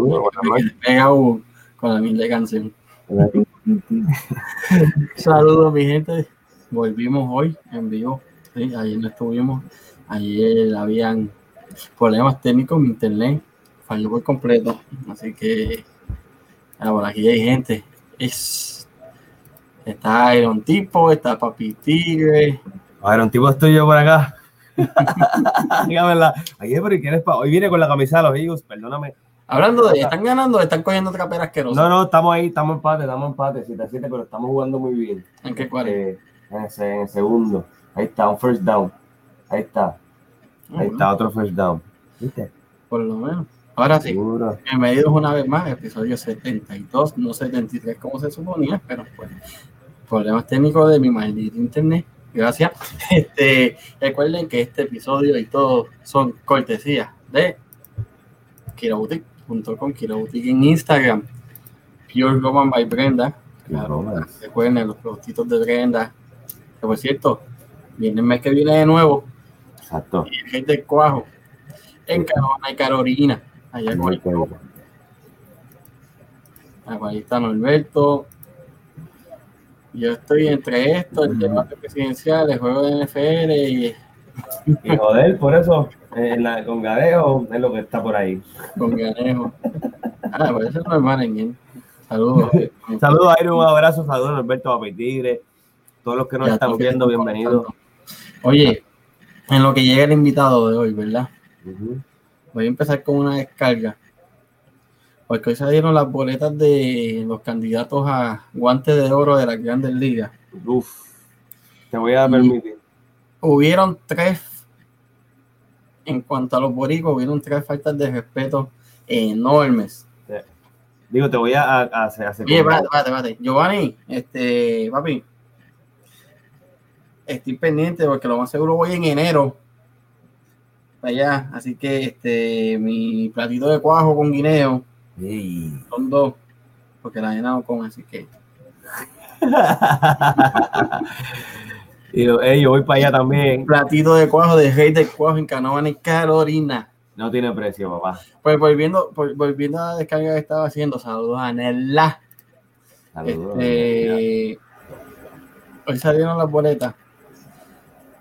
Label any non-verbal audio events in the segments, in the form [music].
Saludos, [laughs] con la misma canción. [laughs] Saludos, mi gente. Volvimos hoy en vivo. ¿sí? Ayer no estuvimos. Ayer habían problemas técnicos en internet. Falló por completo. Así que ahora aquí hay gente. Es, está Iron Tipo, está Papi Tigre. Iron Tipo estoy yo por acá. [laughs] Dígamela. Aquí es porque quieres pa- Hoy viene con la camisa de los Eagles, perdóname. Hablando de, ¿están ganando o están cogiendo otra pera asquerosa? No, no, estamos ahí, estamos empate, estamos empate, 7 a 7, pero estamos jugando muy bien. ¿En qué cuál? Eh, en, ese- en el segundo. Ahí está, un first down. Ahí está, ahí está, otro first down. ¿Viste? Por lo menos. Ahora sí, Seguro. bienvenidos una vez más, episodio 72, no 73 como se suponía, pero pues, problemas técnicos de mi maldito internet. Gracias. [laughs] Este, recuerden que este episodio y todo son cortesías de kiraboutique.com, kiraboutique en Instagram, Pure Roman by Brenda. Claro. Recuerden los productitos de Brenda. Que por cierto, viene el mes que viene de nuevo, Exacto. y el rey del cuajo en Carolina y Carolina. Allá con Muy bien. Ah, Ahí está Norberto. Yo estoy entre esto, el debate presidencial, el juego de NFL y Y joder, por eso, en la, con Gadeo es lo que está por ahí. con Ganejo. Ah, pues eso es normal en él. Saludos. [laughs] Saludos, Iron, un abrazo, saludos, Alberto Papi Tigre. Todos los que nos Ya, están viendo, bienvenidos. Oye, en lo que llega el invitado de hoy, ¿verdad? Voy a empezar con una descarga. Porque hoy salieron las boletas de los candidatos a guantes de oro de las grandes ligas. Uf, te voy a Y- permitir. hubieron tres, en cuanto a los boricos, hubieron tres faltas de respeto enormes. Digo, te voy a, a, a hacer. Oye, espérate, espérate. Giovanni, este, papi, estoy pendiente porque lo más seguro voy en enero para allá. Así que este, mi platito de cuajo con guineo Ey. son dos, porque la nena no come, así que. [laughs] y yo, voy para allá también. Platito de cuajo de rey de cuajo en Canóvana y Carolina. No tiene precio, papá. Pues volviendo, vol- volviendo a la descarga que estaba haciendo, saludos a Nela. Saludos. Este, hoy salieron las boletas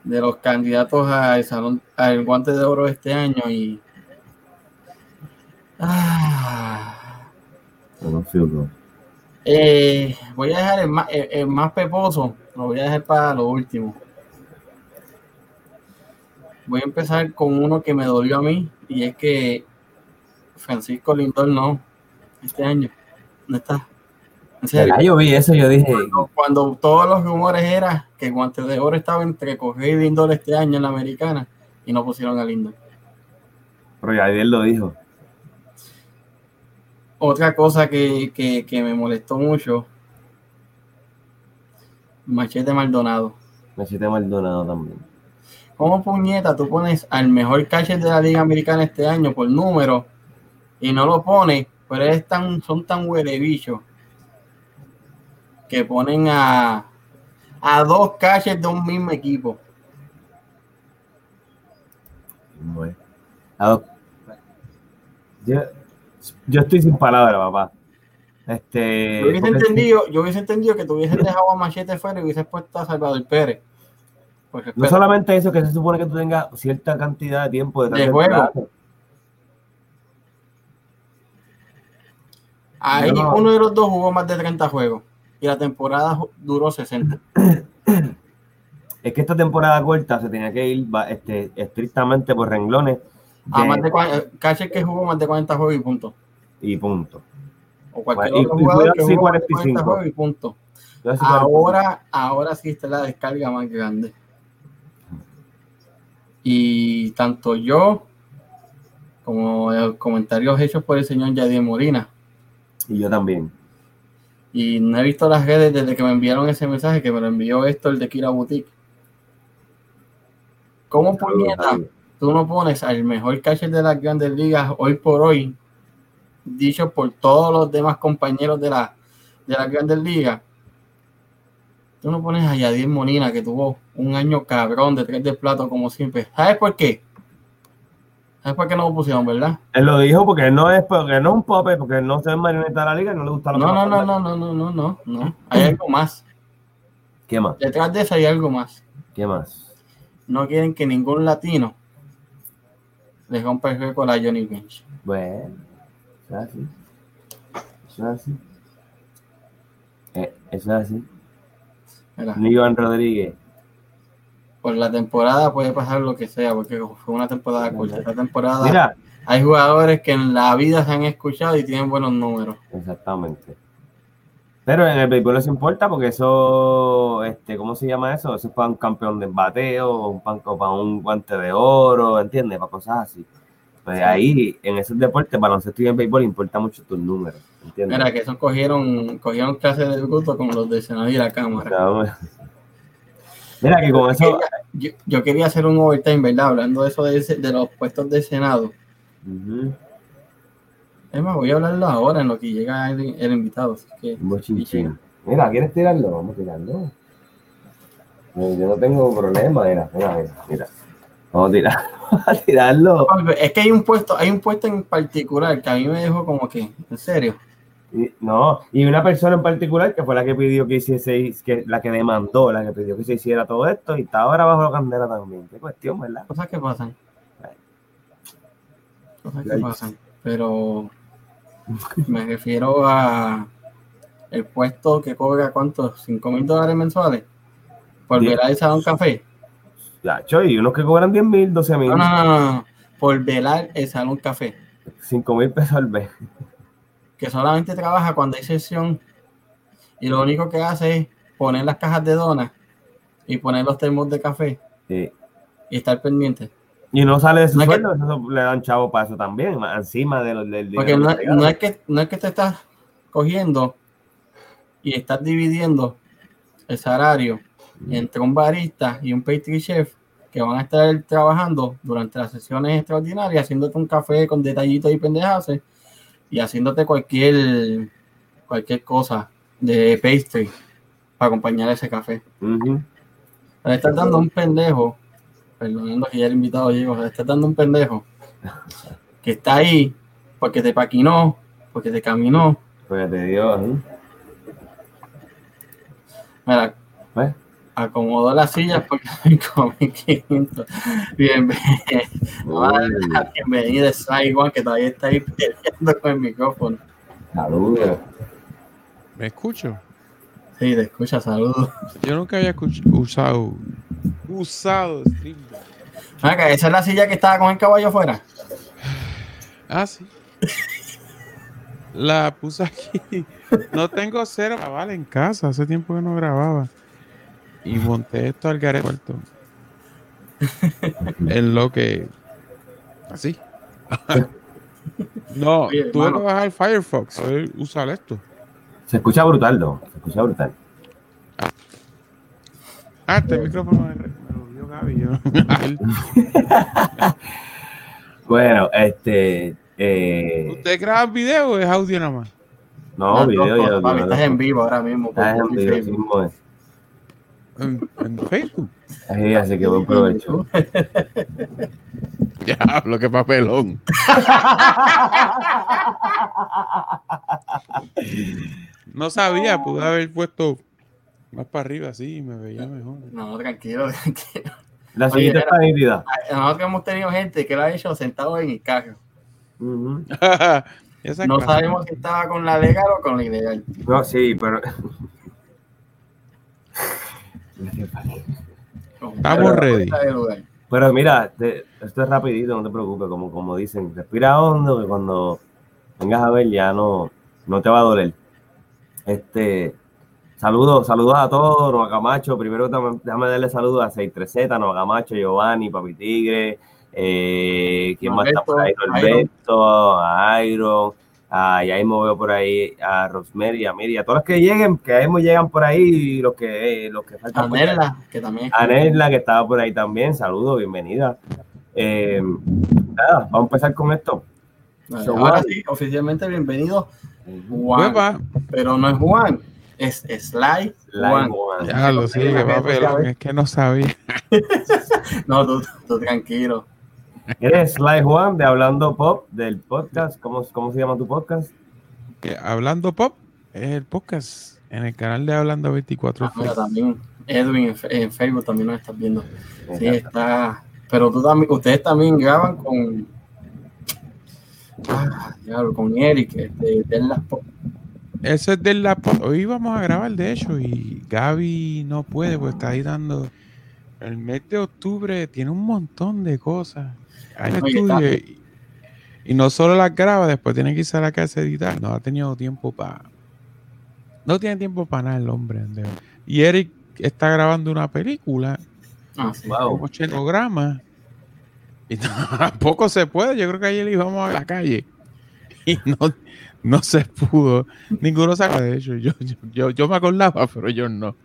de los candidatos al salón al guante de oro este año y Ah, eh, voy a dejar el más, el- el más peposo, lo voy a dejar para lo último. Voy a empezar con uno que me dolió a mí y es que Francisco Lindor no, este año, no está. En serio. Yo vi eso, yo dije. cuando todos los rumores eran que el guante de oro estaba entre Correa y Lindor este año en la americana y no pusieron a Lindor. Pero ya él lo dijo. Otra cosa que, que- que me molestó mucho, Machete Maldonado. Me siete Maldonado también. ¿Cómo puñeta tú pones al mejor catcher de la Liga Americana este año por número y no lo pones? Pero es tan, son tan huele bichos que ponen a, a dos catchers de un mismo equipo. Bueno. Yo, yo estoy sin palabras, papá. Este. Yo hubiese entendido, yo hubiese entendido que dejado a Machete fuera y hubieses puesto a Salvador Pérez. No solamente eso, que se supone que tú tengas cierta cantidad de tiempo De del juego. Ahí No. uno de los dos jugó más de 30 juegos y la temporada duró 60. [clears throat] Es que esta temporada corta se tenía que ir este, estrictamente por renglones A de- más de eh, catcher que jugó más de 40 juegos y punto. y punto. O cualquier Y- otro y jugador que jugó más de 45. 40 juegos y punto. Ahora, ahora sí está la descarga más grande. Y tanto yo como los comentarios hechos por el señor Yadier Molina. Y yo también. Y no he visto las redes desde que me enviaron ese mensaje que me lo envió esto el de Kira Boutique. ¿Cómo puñeta tú no pones al mejor catcher de las grandes ligas hoy por hoy, dicho por todos los demás compañeros de, la, de las grandes ligas? Tú no pones a Yadier Molina que tuvo un año cabrón de tres de plato como siempre. ¿Sabes por qué? Es porque no lo pusieron, ¿verdad? Él lo dijo porque él no es, porque no es un pope, porque él no se marioneta de la liga y no le gusta la No, no, no, no, no, no, no, no, no. Hay algo más. ¿Qué más? Detrás de eso hay algo más. ¿Qué más? No quieren que ningún latino le rompa el récord a Johnny Bench. Bueno, eso es así. Eso es así. Eh, eso es así. Iván Rodríguez. por la temporada puede pasar lo que sea, porque fue una temporada corta. Esta temporada Mira, hay jugadores que en la vida se han escuchado y tienen buenos números. exactamente. Pero en el béisbol se importa porque eso, este, ¿cómo se llama eso? Eso es para un campeón de bateo, un pan- para un guante de oro, ¿entiendes? Para cosas así. Pues ahí, en esos deportes, baloncesto y en béisbol, importa mucho tus números, ¿entiendes? Mira, que esos cogieron, cogieron clases de bruto con los de Senado y la Cámara. No, Mira que con eso. Yo, yo quería hacer un overtime, ¿verdad? Hablando de eso de, de los puestos de Senado. Ujú, Es más, voy a hablarlo ahora en lo que llega el, el invitado. así que-. Mira, ¿quieres tirarlo? Vamos a tirarlo. Yo no tengo problema, mira, mira, mira, mira. Vamos a tirar, [laughs] vamos a tirarlo. Es que hay un puesto, hay un puesto en particular que a mí me dejó como que, en serio. Y- no, y una persona en particular que fue la que pidió que hiciese, que la que demandó, la que pidió que se hiciera todo esto y está ahora bajo la candela también. Qué cuestión, ¿verdad? Cosas que pasan. Cosas que pasan. Pero me refiero a el puesto que cobra cuántos, 5 mil dólares mensuales por Diez. velar el salón café. Ya, choy, unos que cobran 10 mil, 12 mil, No, no, no, no, no. Por velar el salón café. 5 mil pesos al mes. Que solamente trabaja cuando hay sesión y lo único que hace es poner las cajas de donas y poner los termos de café Sí. y estar pendiente. Y no sale de su No es que- sueldo, eso le dan chavo para eso también, encima de los del Porque no, no es que, no es que te estás cogiendo y estás dividiendo el salario entre un barista y un pastry chef que van a estar trabajando durante las sesiones extraordinarias, haciéndote un café con detallitos y pendejas y haciéndote cualquier cualquier cosa de pastry para acompañar ese café. Ujú. Le estás dando un pendejo, perdonando que ya el invitado llegó, le estás dando un pendejo que está ahí porque te paquinó, porque te caminó. Pues te dio, ¿eh? Mira, Pues, acomodó las sillas porque [laughs] me comí 500. Bienvenido, uy, bienvenido Saigon, que todavía está ahí peleando con el micrófono. saludos. ¿Me escucho? Sí, te escucha, saludos. Yo nunca había usado usado Streamlabs. Mira, esa es la silla que estaba con el caballo afuera. Ah, sí. La puse aquí. No tengo cero grabar en casa. Hace tiempo que no grababa. Y monté esto al garete puerto. En lo que. Así. No, Oye, tuve que bajar Firefox. Poder usar esto. Se escucha brutal, ¿no? Se escucha brutal. Ah, este micrófono me, lo dio Gaby. yo no- [laughs] Bueno, este. Eh, ¿Ustedes graban video o es audio nada más? no, Las video cosas, lo papi, tiene, estás en vivo ahora mismo. por Estás en mismo es. En, en Facebook. Así, así [laughs] que buen provecho. Diablo, qué papelón. No sabía, pude haber puesto más para arriba así y me veía mejor. No, tranquilo, tranquilo. La siguiente está nítida. Nosotros hemos tenido gente que lo ha hecho sentado en el carro. [laughs] No clase. sabemos si estaba con la legal o con la ilegal. No, sí, pero. Estamos ready. Pero mira, te- esto es rapidito, no te preocupes, como, como dicen, respira hondo, que cuando vengas a ver ya no, no te va a doler. Este, saludos, saludos a todos, Nueva Camacho, primero déjame darle saludos a 63Z, Nueva Camacho, Giovanni, Papi Tigre, eh, ¿quién más está por ahí? Norberto, Norberto, a Iron, a Yaimo veo por ahí, a Rosemary, a Miri, a todos los que lleguen, que ahí llegan por ahí, y los que, eh, los que faltan. Anela, que también. Anela, que estaba por ahí también, saludos, bienvenida. Eh, nada, vamos a empezar con esto. Vale, So, Ahora Juan. sí, oficialmente bienvenido Juan. Pero no es Juan, es Sly Live Juan. Ya lo sí, papelón. Es que no sabía. [laughs] No, tú, tú tranquilo. Eres Sly Juan de Hablando Pop del podcast. ¿Cómo, cómo se llama tu podcast? Hablando Pop es el podcast en el canal de Hablando 24. Ah, mira, también Edwin en, Facebook también nos estás viendo. Sí, está. Pero tú también, ustedes también graban con. Ah, diablo, con Eric, de, de las po- Ese es de la Pop. Hoy vamos a grabar, de hecho, y Gaby no puede, pues está editando. El mes de octubre tiene un montón de cosas. Estudio y, y no solo las graba, después tiene que irse a la casa a editar. No ha tenido tiempo para. No tiene tiempo para nada el hombre. de. Y Eric está grabando una película, Ah. Wow. como 80 programas. Y [laughs] tampoco se puede. Yo creo que ayer íbamos a la calle. Y no, no se pudo. Ninguno saca de hecho. Yo, yo, yo, yo me acordaba, pero yo no.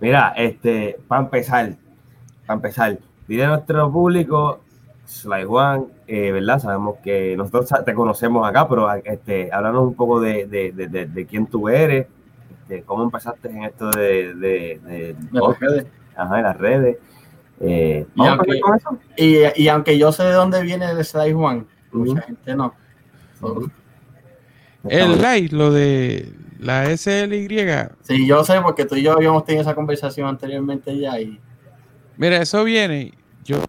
Mira, este, para empezar, para empezar, dile a nuestro público, Sly Juan, eh, ¿verdad? Sabemos que nosotros te conocemos acá, pero este, háblanos un poco de, de, de, de- de quién tú eres, este, cómo empezaste en esto de, de, de- de las redes. ajá, en las redes. Eh, Y ¿Vamos a aunque- empezar con eso? Y, y aunque yo sé de dónde viene el Sly Juan, mucha gente no. El light, lo de la SLY. sí, yo sé porque tú y yo habíamos tenido esa conversación anteriormente ya y Mira, eso viene. Yo,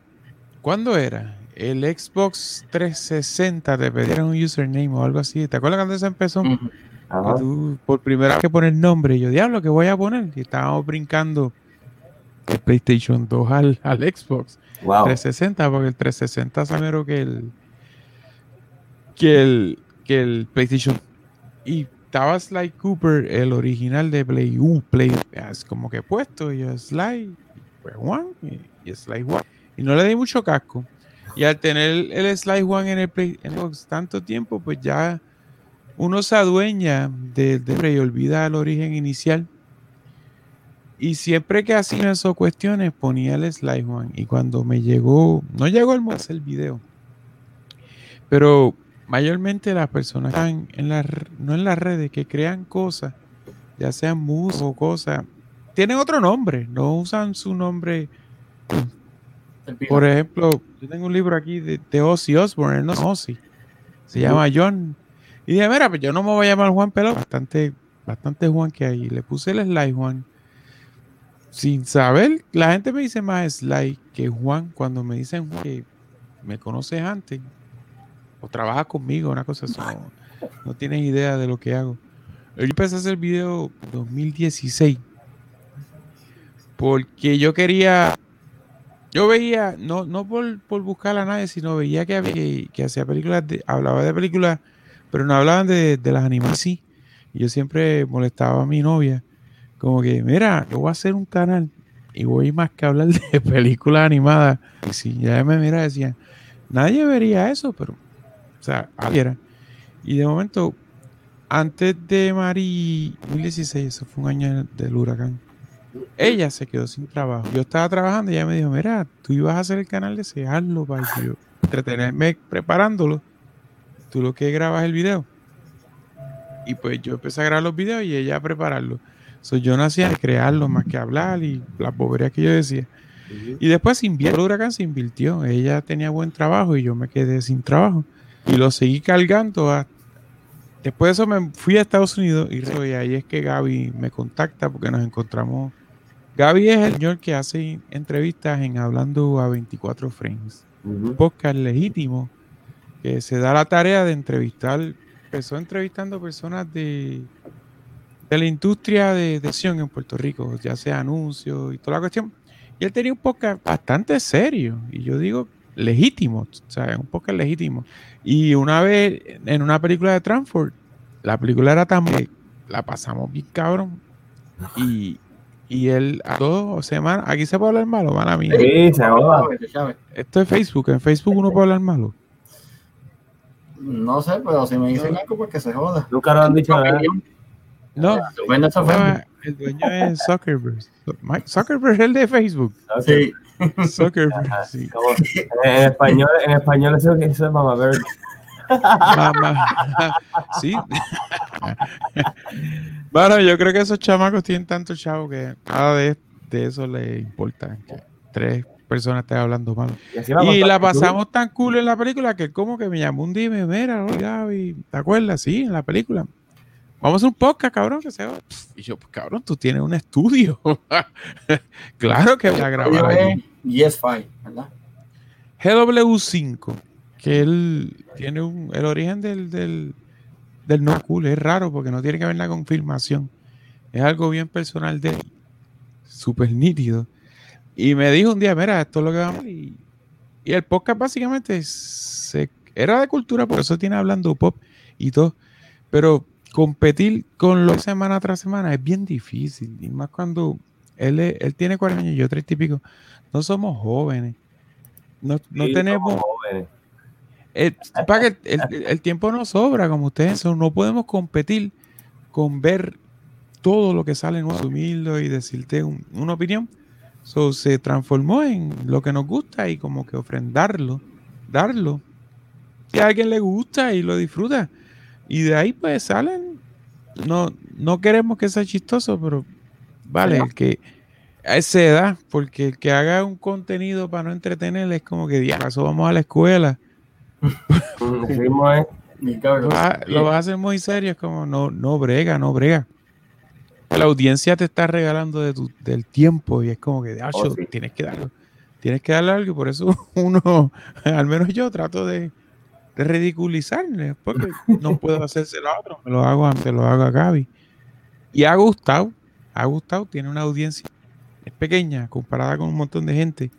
¿cuándo era? El Xbox 360 te pedieron un username o algo así. ¿Te acuerdas cuando eso empezó? Y tú, por primera vez que poner nombre, yo, diablo, ¿qué voy a poner? Y estábamos brincando el PlayStation 2 al, al Xbox Wow. 360, porque el 360 es primero que el que el que el PlayStation. Y estaba Sly Cooper, el original de Play 1, Play, es como que puesto, y yo, Sly, pues One, y, y Sly One. Y no le di mucho casco. Y al tener el Sly One en el Play tanto tiempo, pues ya uno se adueña de, de y olvida el origen inicial. Y siempre que hacía esas cuestiones ponía el Sly One. Y cuando me llegó, no llegó el hacer el video, pero mayormente las personas están en las, no en las redes, que crean cosas, ya sean músicos o cosas, tienen otro nombre, no usan su nombre. el. Por ejemplo, yo tengo un libro aquí de, de Ozzy Osbourne, no Ozzy, se llama John. Y dije, mira, pues yo no me voy a llamar Juan Pelón, bastante, bastante Juan que hay. Le puse el Sly Juan. Sin saber, la gente me dice más Sly que Juan cuando me dicen Juan, que me conoces antes o trabajas conmigo, una cosa así. No, no tienes idea de lo que hago. Yo empecé a hacer video en 2016 porque yo quería yo veía, no, no por, por buscar a nadie, sino veía que, que, que hacía películas, hablaba de películas, pero no hablaban de, de las animadas sí. Y yo siempre molestaba a mi novia, como que, mira, yo voy a hacer un canal y voy más que hablar de [laughs] películas animadas. Y si ya me mira, decía, nadie vería eso, pero, o sea, era. Y de momento, antes de Mari 2016, eso fue un año del huracán. Ella se quedó sin trabajo. Yo estaba trabajando y ella me dijo, mira, tú ibas a hacer el canal de ese, hazlo para yo entretenerme preparándolo. Tú lo que grabas el video. Y pues yo empecé a grabar los videos y ella a prepararlo. So, yo no hacía crearlo más que hablar y las boberías que yo decía. Y después se invirtió, el huracán se invirtió. Ella tenía buen trabajo y yo me quedé sin trabajo. Y lo seguí cargando. a- Después de eso me fui a Estados Unidos y y ahí es que Gaby me contacta porque nos encontramos. Gaby es el señor que hace entrevistas en Hablando a 24 Frames. Un Ujú. podcast legítimo que se da la tarea de entrevistar. Empezó entrevistando personas de, de la industria de, de acción en Puerto Rico, ya sea anuncios y toda la cuestión. Y él tenía un podcast bastante serio, y yo digo legítimo, o sea, un podcast legítimo. Y una vez en una película de Transford, la película era tan la pasamos bien cabrón. Y, y él a dos semanas, aquí se puede hablar malo, mala mía. Sí, se. Esto es Facebook, en Facebook uno puede hablar malo. No sé, pero si me dicen algo, pues que se joda. Nunca nos han dicho nada. No, Bueno, eso fue. no, el dueño es Zuckerberg. Mike Zuckerberg es el de Facebook. Sí. Zuckerberg, sí. En español, en español eso, es mamá ver. Mamá. Sí. Bueno, yo creo que esos chamacos tienen tanto chavo que nada de, de eso les importa. Que tres personas estén hablando mal. Y, Y la tú- pasamos tan cool en la película que como que me llamó un día y me mira, Gaby, ¿te acuerdas? Sí, en la película. Vamos a hacer un podcast, cabrón, que se va. Y yo, pues cabrón, tú tienes un estudio. [laughs] claro que voy a grabar allí. es GS5, ¿verdad? GW5, que él tiene un, el origen del, del, del no cool, es raro porque no tiene que ver la confirmación. Es algo bien personal de él, súper nítido. Y me dijo un día, mira, esto es lo que vamos. Y, y el podcast básicamente se, era de cultura, por eso tiene hablando pop y todo. Pero competir con lo semana tras semana es bien difícil. Y más cuando él, él tiene 40 años y yo 30 y pico. No somos jóvenes. No, no Sí, tenemos. somos jóvenes. Eh, para que el, el- el tiempo no sobra, como ustedes son. No podemos competir con ver todo lo que sale en asumirlo y decirte un- una opinión. So, se transformó en lo que nos gusta y como que ofrendarlo, darlo. Si a alguien le gusta y lo disfruta. Y de ahí pues salen. No, no queremos que sea chistoso, pero vale, el que a esa edad, porque el que haga un contenido para no entretener es como que, ya, eso vamos a la escuela. Mm, así mismo es. Mi cabrón. Lo va- lo vas a hacer muy serio, es como no, no brega, no brega. La audiencia te está regalando de tu- del tiempo y es como que, "Acho, Oh, sí. tienes que darlo. Tienes que darle algo y por eso [laughs] uno, al menos yo, trato de, de ridiculizarle, porque no puedo hacérselo a otro, me lo hago, a- se lo hago a Gaby. Y ha gustado, ha gustado, tiene una audiencia, es pequeña comparada con un montón de gente,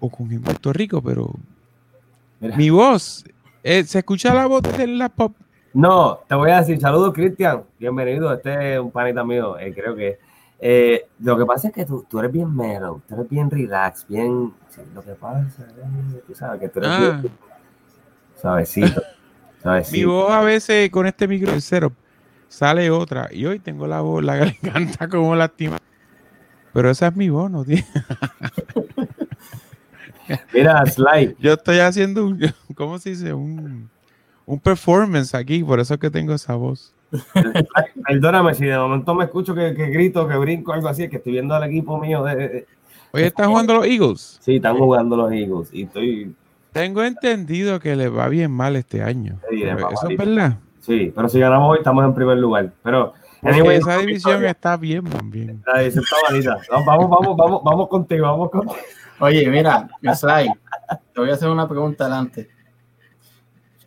o con en Puerto Rico, pero Mira. mi voz, eh, se escucha la voz de la pop. No, te voy a decir, saludos Cristian, bienvenido, este es un panita mío, eh, creo que eh, lo que pasa es que tú, tú eres bien mero, tú eres bien relax, bien, sí, lo que pasa es, tú sabes que tú eres Ah. bien suavecito, [laughs] Mi suavecito. voz a veces con este micro del setup sale otra. Y hoy tengo la voz, la [laughs] garganta como lastima. Pero esa es mi voz, no tiene- [laughs] Mira, Sly, Yo estoy haciendo un, [laughs] ¿cómo se dice? Un, un performance aquí, por eso es que tengo esa voz. [laughs] perdóname si de momento me escucho que, que grito, que brinco, algo así, es que estoy viendo al equipo mío de, de- Hoy están jugando los Eagles. sí, están jugando los Eagles y estoy, Tengo entendido que les va bien mal este año. Sí, Eso es verdad. sí, pero si ganamos hoy estamos en primer lugar, pero anyway, esa división está bien, man, bien. La división está. No, Vamos, vamos, vamos, vamos contigo, vamos contigo. Oye, mira, Sly, te voy a hacer una pregunta adelante.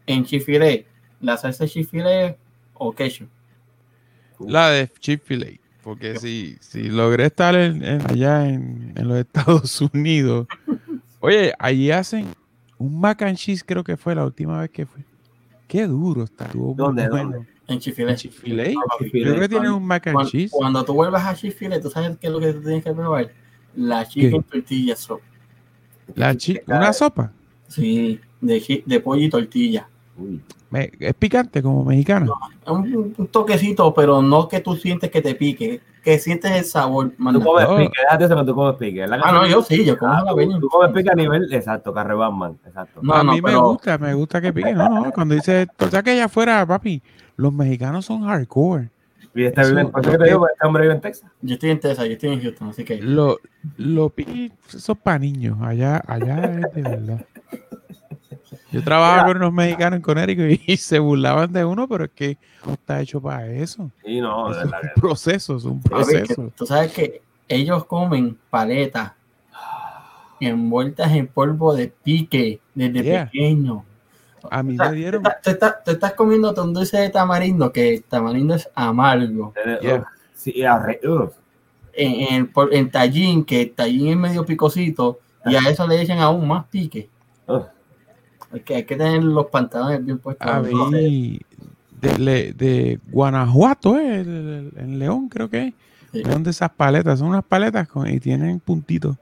En chifiré, ¿la salsa chifiré o ketchup? La de Chick-fil-A. Porque si, si logré estar en- en- allá en, en los Estados [laughs] Unidos. Oye, allí hacen un mac and cheese, creo que fue la última vez que fue. Qué duro está. Estuvo ¿Dónde, bueno. dónde? En chifiré. Chick-fil-A. Chick-fil-A. Creo que tienen un mac and Cuando, cheese. cuando tú vuelvas a chifiré, ¿tú sabes qué es lo que tú tienes que probar? La chicken tortilla. La chi- una sopa. Sí, de, de pollo y tortilla. Uy, Me- es picante como mexicana. Un, un toquecito, pero no que tú sientes que te pique, que sientes el sabor. Tú manda. comes No. pique, déjate eso que tú comes pique. ¿verdad que Ah, no, tú- yo sí, yo como Ah, tú, tú comes pique a nivel, exacto, carre Batman, exacto. No, a no, mí me pero- gusta, me gusta que pique. No, no, cuando dice, o sea que allá afuera, papi, los mexicanos son hardcore. Y este, Eso- vive en- por eso que te digo, que este hombre vive en Texas. Yo estoy en Texas, yo estoy en Houston, así que. Lo, lo eso es para niños. Allá, allá es de verdad. Yo trabajaba con unos mexicanos en Connecticut y [laughs] se burlaban de uno, pero es que no está hecho para eso. Y no, de es verdad un proceso, es un proceso. Tú sabes que ellos comen paletas envueltas en polvo de pique desde Yeah. pequeño. A mí O sea, me dieron, Te, te estás- te estás comiendo un dulce de tamarindo, que el tamarindo es amargo. Yeah. sí, arre-. En, en, tallín, que el tallín es medio picosito, y a eso le echan aún más pique. Uf. Hay que, hay que tener los pantalones bien puestos. a mí, de, de Guanajuato, eh, en León creo que es. Sí. Son de esas paletas, son unas paletas con, y tienen puntitos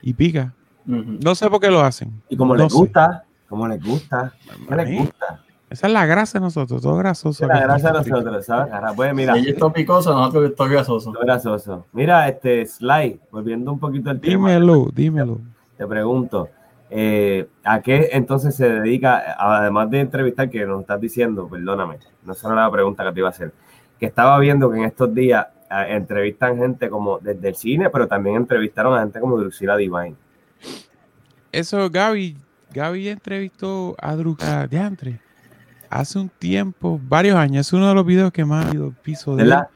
y pica. No sé por qué lo hacen. Y como No les sé. gusta, como les gusta, ¿qué les gusta? Esa es la grasa de nosotros, todo grasoso. La aquí. grasa de nosotros, ¿sabes? Pues mira, Ellos están picosos, nosotros estamos grasosos. lo grasoso. Mira, este, Sly, volviendo un poquito al tema, Dímelo, dímelo. te pregunto, eh, ¿a qué entonces se dedica, además de entrevistar, que nos estás diciendo, perdóname, no era la pregunta que te iba a hacer, que estaba viendo que en estos días eh, entrevistan gente como desde el cine, pero también entrevistaron a gente como Drusila Divine. eso Gaby, Gaby entrevistó a Druga de Antre hace un tiempo, varios años. Es uno de los videos que más ha habido piso de. ¿Verdad?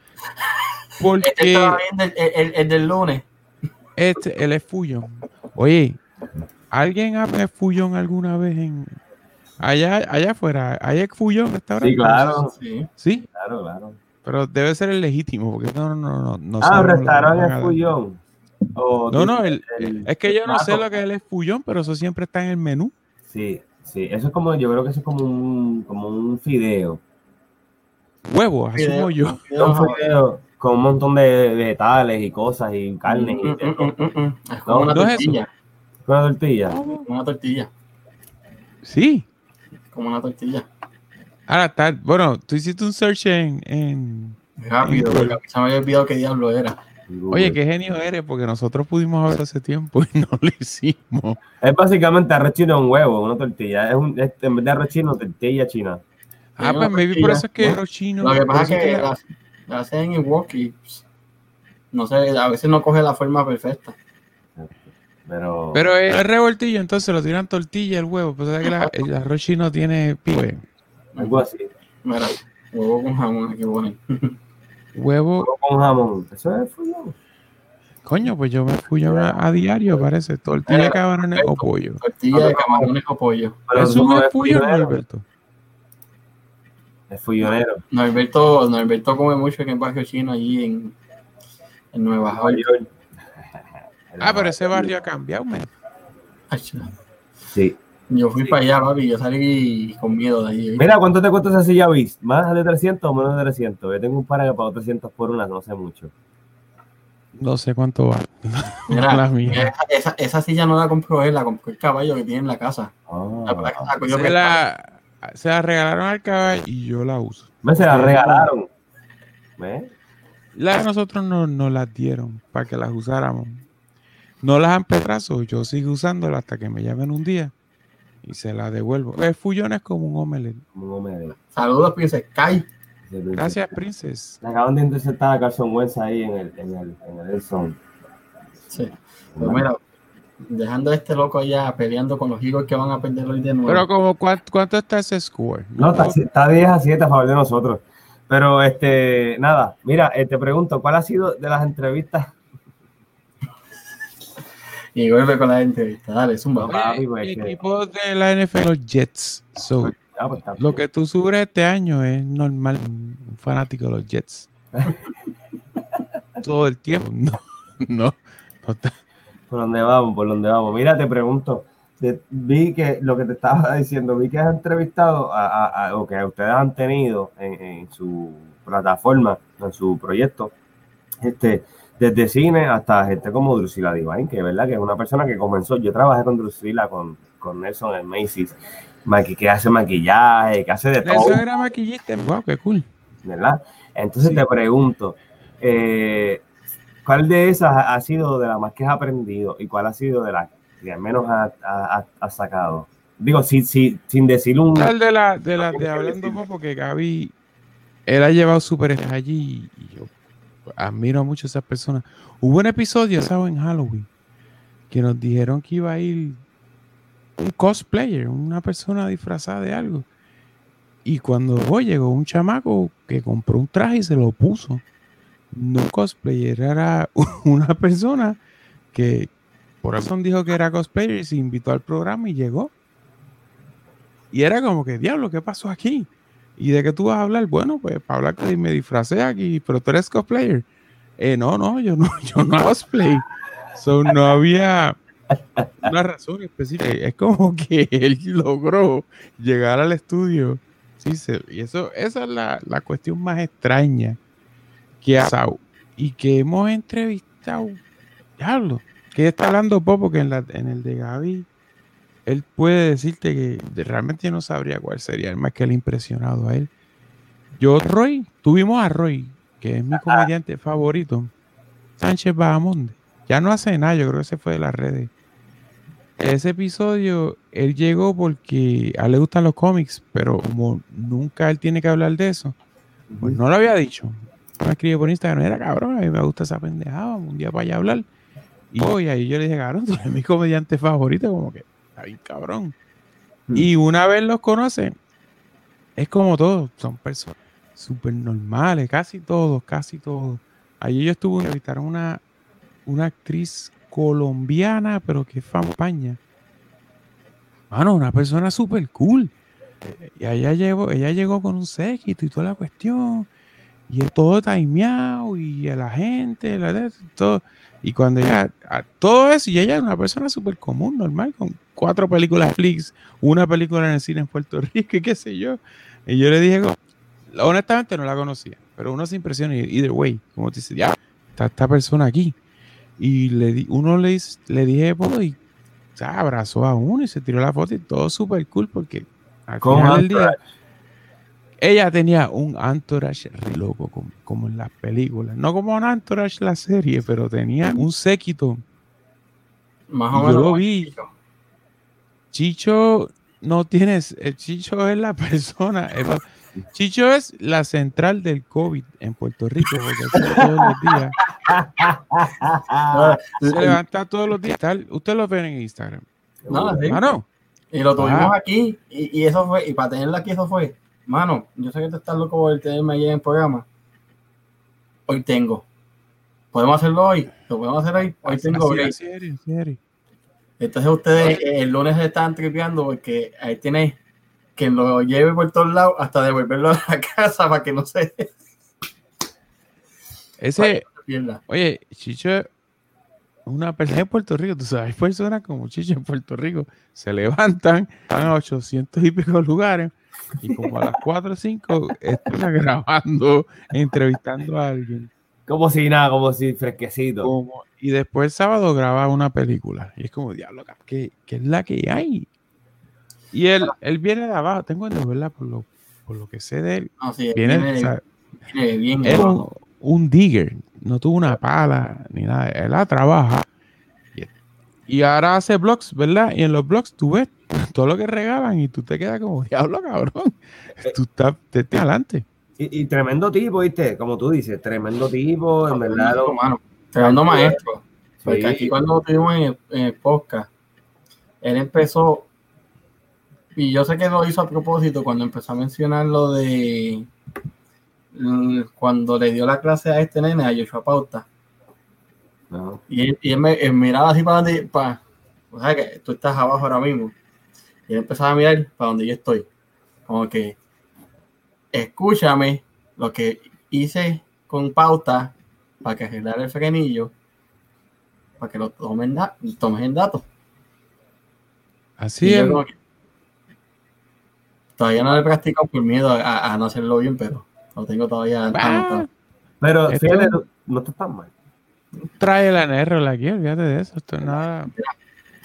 Porque Este estaba viendo el, el- el del lunes. este, él es Fullón. Oye, ¿alguien ha es Fullón alguna vez en allá, allá afuera? ¿Hay es Fullón restaurante? Sí, claro. Sí. Sí, Claro, claro. pero debe ser el legítimo, porque no, no, no, no. no Ah, restaurante van O No, no, el- es que yo no sé lo que es el fullón, pero eso siempre está en el menú. Sí, sí. Eso es como, yo creo que eso es como un, como un fideo. Huevos, asumo yo. Un fideo con un montón de vegetales y cosas y carnes Mm, y mm, mm, mm, mm. Es como No, una no es tortilla. Una tortilla. Como una tortilla. Sí. Como una tortilla. Ahora está, bueno, tú hiciste un search en, en- Rápido, porque se me había olvidado qué diablo era. Oye, qué genio eres, porque nosotros pudimos ver hace tiempo y [laughs] no lo hicimos. Es básicamente arroz chino un huevo, una tortilla. Es un, es- en vez de arroz chino, tortilla china. Ah, pues maybe por eso es que ¿no? arroz chino. Lo que pasa es que la- hacen en y pss, no sé, a veces no coge la forma perfecta. Pero, Pero es revoltillo, entonces lo tiran tortilla el huevo. Pues que la- el arroz chino tiene pibe. algo así. Mira, huevo con jamón aquí pone. [laughs] Huevo, con jamón. Eso es fullón. coño, pues yo me fui a, a diario, parece. Tortilla de camarones o pollo. Tortilla de camarones o pollo. Pero ¿Es eso un fullonero. Alberto? Es fullonero. Norberto, Norberto come mucho aquí en Barrio Chino, allí en, en Nueva York. Ah, pero ese barrio ha cambiado, man. Sí. Yo fui para allá, papi, yo salí con miedo de ahí. Mira, ¿cuánto te cuesta esa silla bis? ¿Más de 300 o menos de 300? Yo tengo un par que pago 300 por una, no sé mucho. No sé cuánto va. [laughs] Mira, [laughs] la mía. esa, esa, esa silla no la compró él, la compró el caballo que tiene en la casa. Ah. La, la- la Se la, se la regalaron al caballo y yo la uso. Me se la regalaron. ¿Ves? Las de nosotros no nos las dieron para que las usáramos. No las han petrazo, yo sigo usándolas hasta que me llamen un día y se las devuelvo. El fullón es como un omelette. Como un hombre de- Saludos, Princess Kai. Gracias, Princess. Le acaban de interceptar a Carson Wentz ahí en el, en el, en el Edson. Sí. Pues mira, dejando a este loco allá peleando con los Eagles que van a perder hoy de nuevo. Pero como ¿cuánto, cuánto está ese score? No, está, está 10 a 7 a favor de nosotros. Pero, este, nada, mira, eh, te pregunto, ¿cuál ha sido de las entrevistas? Y vuelve con la entrevista. Dale, zumba. No, papi, pues, el equipo de la NFL, los Jets. So, Ah, pues, lo que tú subes este año es normal, un fanático de los Jets. [laughs] Todo el tiempo. No, [laughs] no, no está- ¿Por dónde vamos? ¿Por dónde vamos? Mira, te pregunto, te- vi que lo que te estaba [laughs] diciendo, vi que has entrevistado a, a- a- o que ustedes han tenido en, en su plataforma, en su proyecto, este, desde cine hasta gente como Drusila Divine, que es verdad que es una persona que comenzó, yo trabajé con Drusila, con, con Nelson en Macy's, que hace maquillaje, que hace de todo. Eso era maquillista. Wow, qué cool. ¿verdad? Entonces Sí. te pregunto, eh, ¿cuál de esas ha sido de las más que has aprendido y cuál ha sido de las que al menos has ha, ha- sacado? Digo, si, si, sin decir un... De la de la de hablando porque Gaby él ha llevado super allí y yo admiro mucho a esas personas. Hubo un episodio, ¿sabes? En Halloween que nos dijeron que iba a ir un cosplayer, una persona disfrazada de algo. Y cuando oh, llegó un chamaco que compró un traje y se lo puso. No cosplayer, era [laughs] una persona que por razón dijo que era cosplayer y se invitó al programa y llegó. Y era como que, diablo, ¿qué pasó aquí? ¿Y de qué tú vas a hablar? Bueno, pues para hablar que me disfracé aquí, pero tú eres cosplayer. Eh, no, no, yo no, [laughs] yo no cosplay. So, no había una razón específica. Es como [laughs] que él logró llegar al estudio. Sí, se- y eso, esa es la, la cuestión más extraña que ha pasado. Y que hemos entrevistado. Diablo. Que está hablando poco que en, la, en el de Gaby él puede decirte que realmente no sabría cuál sería el más que le ha impresionado a él. Yo, Roy, tuvimos a Roy, que es mi comediante favorito, Sánchez Bahamonde. Ya no hace nada, yo creo que se fue de las redes. Ese episodio, él llegó porque a él le gustan los cómics, pero como nunca él tiene que hablar de eso, pues no lo había dicho. Me escribe por Instagram, era cabrón, a mí me gusta esa pendejada, un día para allá a hablar. Y, yo- y ahí yo le dije, cabrón, tú eres mi comediante favorito, como que está bien cabrón. Hmm. Y una vez los conocen, es como todos, son personas súper normales, casi todos, casi todos. Allí yo estuve entrevistaron una, una actriz colombiana, pero que es fampaña. Mano, una persona súper cool. Y ella llegó, ella llegó con un séquito y toda la cuestión. Y él todo timeado y a la gente, la de- todo. Y cuando ella, a- todo eso, y ella es una persona súper común, normal, con cuatro películas Netflix, una película en el cine en Puerto [laughs] Rico y qué sé yo. Y yo le dije, honestamente no la conocía, pero uno se impresiona, y- either way, como te dice, ya, está esta persona aquí. Y le uno le, le dije, pues, y se abrazó a uno y se tiró la foto y todo súper cool porque al final del día. Ella tenía un entourage re loco, como, como en las películas. No como un entourage la serie, pero tenía un séquito. Más o yo menos. lo vi. Chicho no tienes, el Chicho es la [laughs] persona. Chicho es la central del COVID en Puerto Rico, porque todos los días. [laughs] Se levanta todos los días. tal- Usted lo ve en Instagram. No, sí. Ah, no. Y lo tuvimos Ah. aquí, y, y eso fue, y para tenerlo aquí, eso fue, mano, yo sé que tú estás loco por tenerme allí en el programa. Hoy tengo. ¿Podemos hacerlo hoy? ¿Lo podemos hacer hoy? Hoy tengo break. así, así. Entonces ustedes eh, el lunes se están tripeando porque ahí tienes que lo lleve por todos lados hasta devolverlo a la [laughs] casa para que no se Ese, pierda. Oye, Chicho una persona en Puerto Rico, tú sabes, hay personas como Chicho en Puerto Rico, se levantan, van a 800 y pico lugares y como a las 4 o 5 están [laughs] grabando, entrevistando a alguien. Como si nada, como si fresquecito. Como- y después el sábado graba una película. Y es como, diablo, ¿qué, qué es la que hay? Y él, él viene de abajo, tengo entendido, ¿verdad? Por lo, por lo que sé de él, No, sí, viene, viene, o sea, viene bien. él un, un digger, no tuvo una pala ni nada, él la trabaja. Y, y ahora hace blogs, ¿verdad? Y en los blogs tú ves todo lo que regalan y tú te quedas como, diablo, cabrón. Tú estás, te, te adelante. Y, y tremendo tipo, ¿viste? Como tú dices, tremendo tipo, en verdad. lo- Mano, tremendo maestro. Porque Sí. aquí cuando tuvimos en el, en el podcast, él empezó, y yo sé que lo hizo a propósito cuando empezó a mencionar lo de mm, cuando le dio la clase a este nene, a Joshua Pauta, No. y él, y él me él miraba así para donde, para, o sea que tú estás abajo ahora mismo, y él empezaba a mirar para donde yo estoy, como que escúchame lo que hice con Pauta para que arreglar el frenillo, para que lo tomen, da- tomes en datos. Así es. que- Todavía no lo he practicado por miedo a, no hacerlo bien, pero lo tengo todavía Ah. Pero fíjate, no- no está tan mal. trae la NR aquí, olvídate de eso. Esto es nada.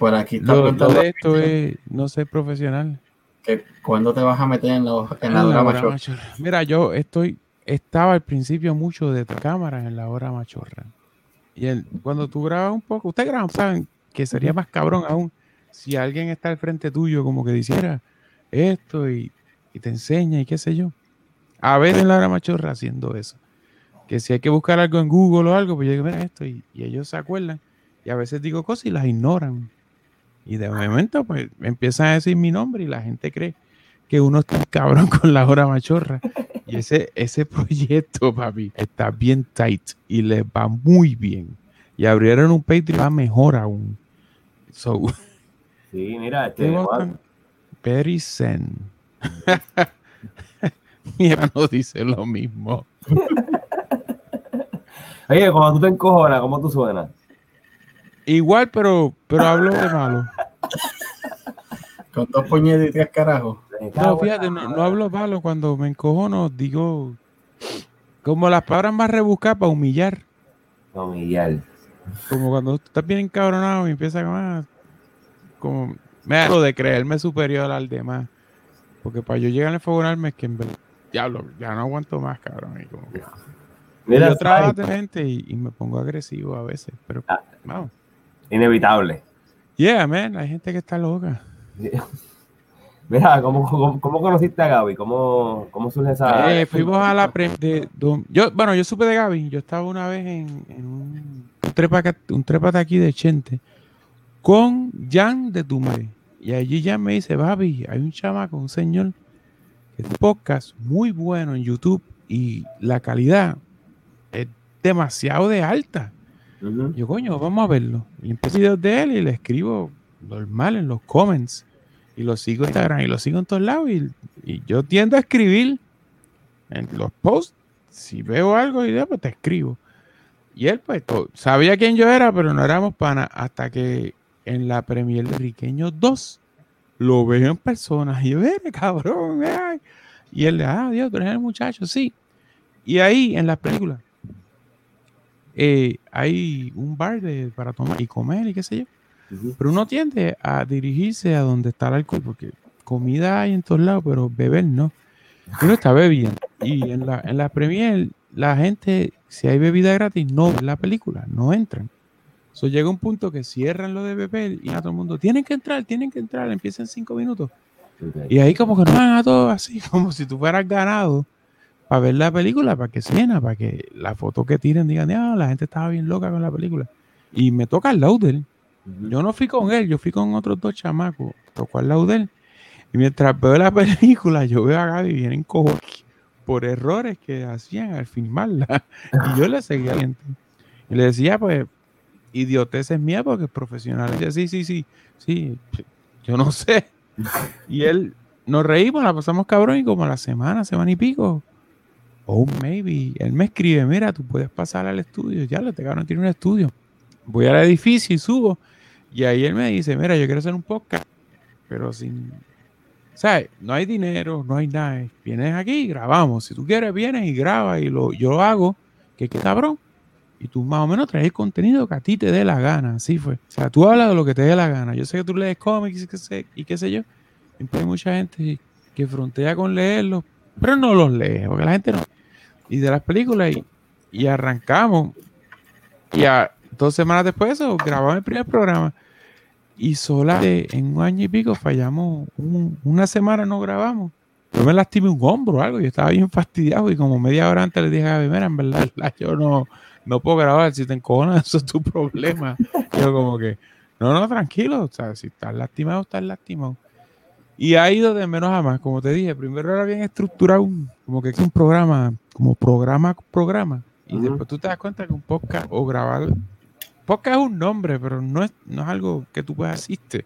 Por aquí está Lo, de esto es no ser profesional. que cuándo te vas a meter en la, en la Ah, hora la hora machorra. Mira, yo estoy, estaba al principio mucho de cámaras en la hora machorra. Y el- cuando tú grabas un poco, ustedes graban, saben que sería más cabrón aún si alguien está al frente tuyo como que diciera esto y, y te enseña y qué sé yo. A ver en la hora machorra haciendo eso. Que si hay que buscar algo en Google o algo, pues yo digo, mira esto, y, y ellos se acuerdan. Y a veces digo cosas y las ignoran. Y de momento, pues empiezan a decir mi nombre y la gente cree que uno está cabrón [laughs] con la hora machorra. Y ese, ese [laughs] proyecto, papi, está bien tight y les va muy bien. Y abrieron un Patreon, va mejor aún. So, Sí, mira, [laughs] este. Perry Zen. Mi hermano dice lo mismo. Oye, cuando tú te encojonas, ¿cómo tú suenas? Igual, pero, pero hablo de malo. Con dos puñetes y tres carajos. No, fíjate, no, no hablo malo cuando me encojono, digo como las palabras más rebuscadas para humillar. No, Miguel. Como cuando estás bien encabronado y empiezas como, ah, como me hago de creerme superior al demás. Porque para yo llegar a enfogonarme es que en verdad, diablo, ya no aguanto más, cabrón. Y como que- Mira, yo trabajo de gente y, y me pongo agresivo a veces, pero Ah. vamos. Inevitable. Yeah, man, hay gente que está loca. [laughs] Mira, ¿cómo, cómo, cómo conociste a Gaby? ¿Cómo, cómo surge esa.? Eh, fuimos a la pre de, yo, bueno, yo supe de Gaby. Yo estaba una vez en, en un un trépate, un trépate aquí de Chente, con Jan de tu madre. Y allí Jan me dice, papi, hay un chamaco, un señor, que es podcast muy bueno en YouTube y la calidad es demasiado de alta. Yo, coño, vamos a verlo. Y empecé videos de él y le escribo normal en los comments. Y lo sigo en Instagram y lo sigo en todos lados. Y, yo tiendo a escribir en los posts. Si veo algo y pues te escribo. Y él, pues, sabía quién yo era, pero no éramos pana. Hasta que en la premier de Riqueño 2 lo veo en persona. Y yo, "Vete, cabrón. ay". Y él, ah, Dios, tú eres el muchacho, sí. Y ahí, en las películas, eh, hay un bar de, para tomar y comer y qué sé yo. Pero uno tiende a dirigirse a donde está el alcohol, porque comida hay en todos lados, pero beber no. Uno está bebiendo. Y en la, en la premier, la gente, si hay bebida gratis, no ven la película, no entran. So, llega un punto que cierran lo de beber y a todo el mundo, tienen que entrar, tienen que entrar, empiezan cinco minutos. Y ahí como que no van a todos así, [laughs] como si tú fueras ganado para ver la película, para que se llena, para que la foto que tiren digan, ah, la gente estaba bien loca con la película. Y me toca el lauder. Yo no fui con él, yo fui con otros dos chamacos. Tocó al lauder. Y mientras veo la [laughs] película, yo veo a Gaby bien encojo por errores que hacían al filmarla. Y yo le seguía viendo. Y le decía, pues, idioteces mía porque es profesional. Y decía, sí, sí, sí, sí, yo no sé. [laughs] Y él, nos reímos, la pasamos cabrón y como a la semana, semana y pico. Oh, maybe. Él me escribe, mira, tú puedes pasar al estudio. Ya, lo te cabrón tiene un estudio. Voy al edificio y subo. Y ahí él me dice, mira, yo quiero hacer un podcast, pero sin... ¿Sabes? No hay dinero, no hay nada. Vienes aquí y grabamos. Si tú quieres, vienes y grabas y lo, yo lo hago. Que qué cabrón. Y tú más o menos traes el contenido que a ti te dé la gana. Así fue. O sea, tú hablas de lo que te dé la gana. Yo sé que tú lees cómics y qué sé, y qué sé yo. Siempre hay mucha gente que frontea con leerlos, pero no los lee, porque la gente no. Y de las películas, y, y arrancamos. Y a, dos semanas después de eso, grabamos el primer programa. Y solamente en un año y pico fallamos. un- una semana no grabamos. Yo me lastimé un hombro o algo. Yo estaba bien fastidiado. Y como media hora antes le dije a Gaby, mira, en verdad, yo no, no puedo grabar. Si te encojonas, [laughs] eso es tu problema. Yo como que, no, no, tranquilo. O sea, si estás lastimado, estás lastimado. Y ha ido de menos a más. Como te dije, primero era bien estructurado, un- como que es un programa, como programa, programa. Y después tú te das cuenta que un podcast o grabar. Podcast es un nombre, pero no es, no es algo que tú puedas asistir.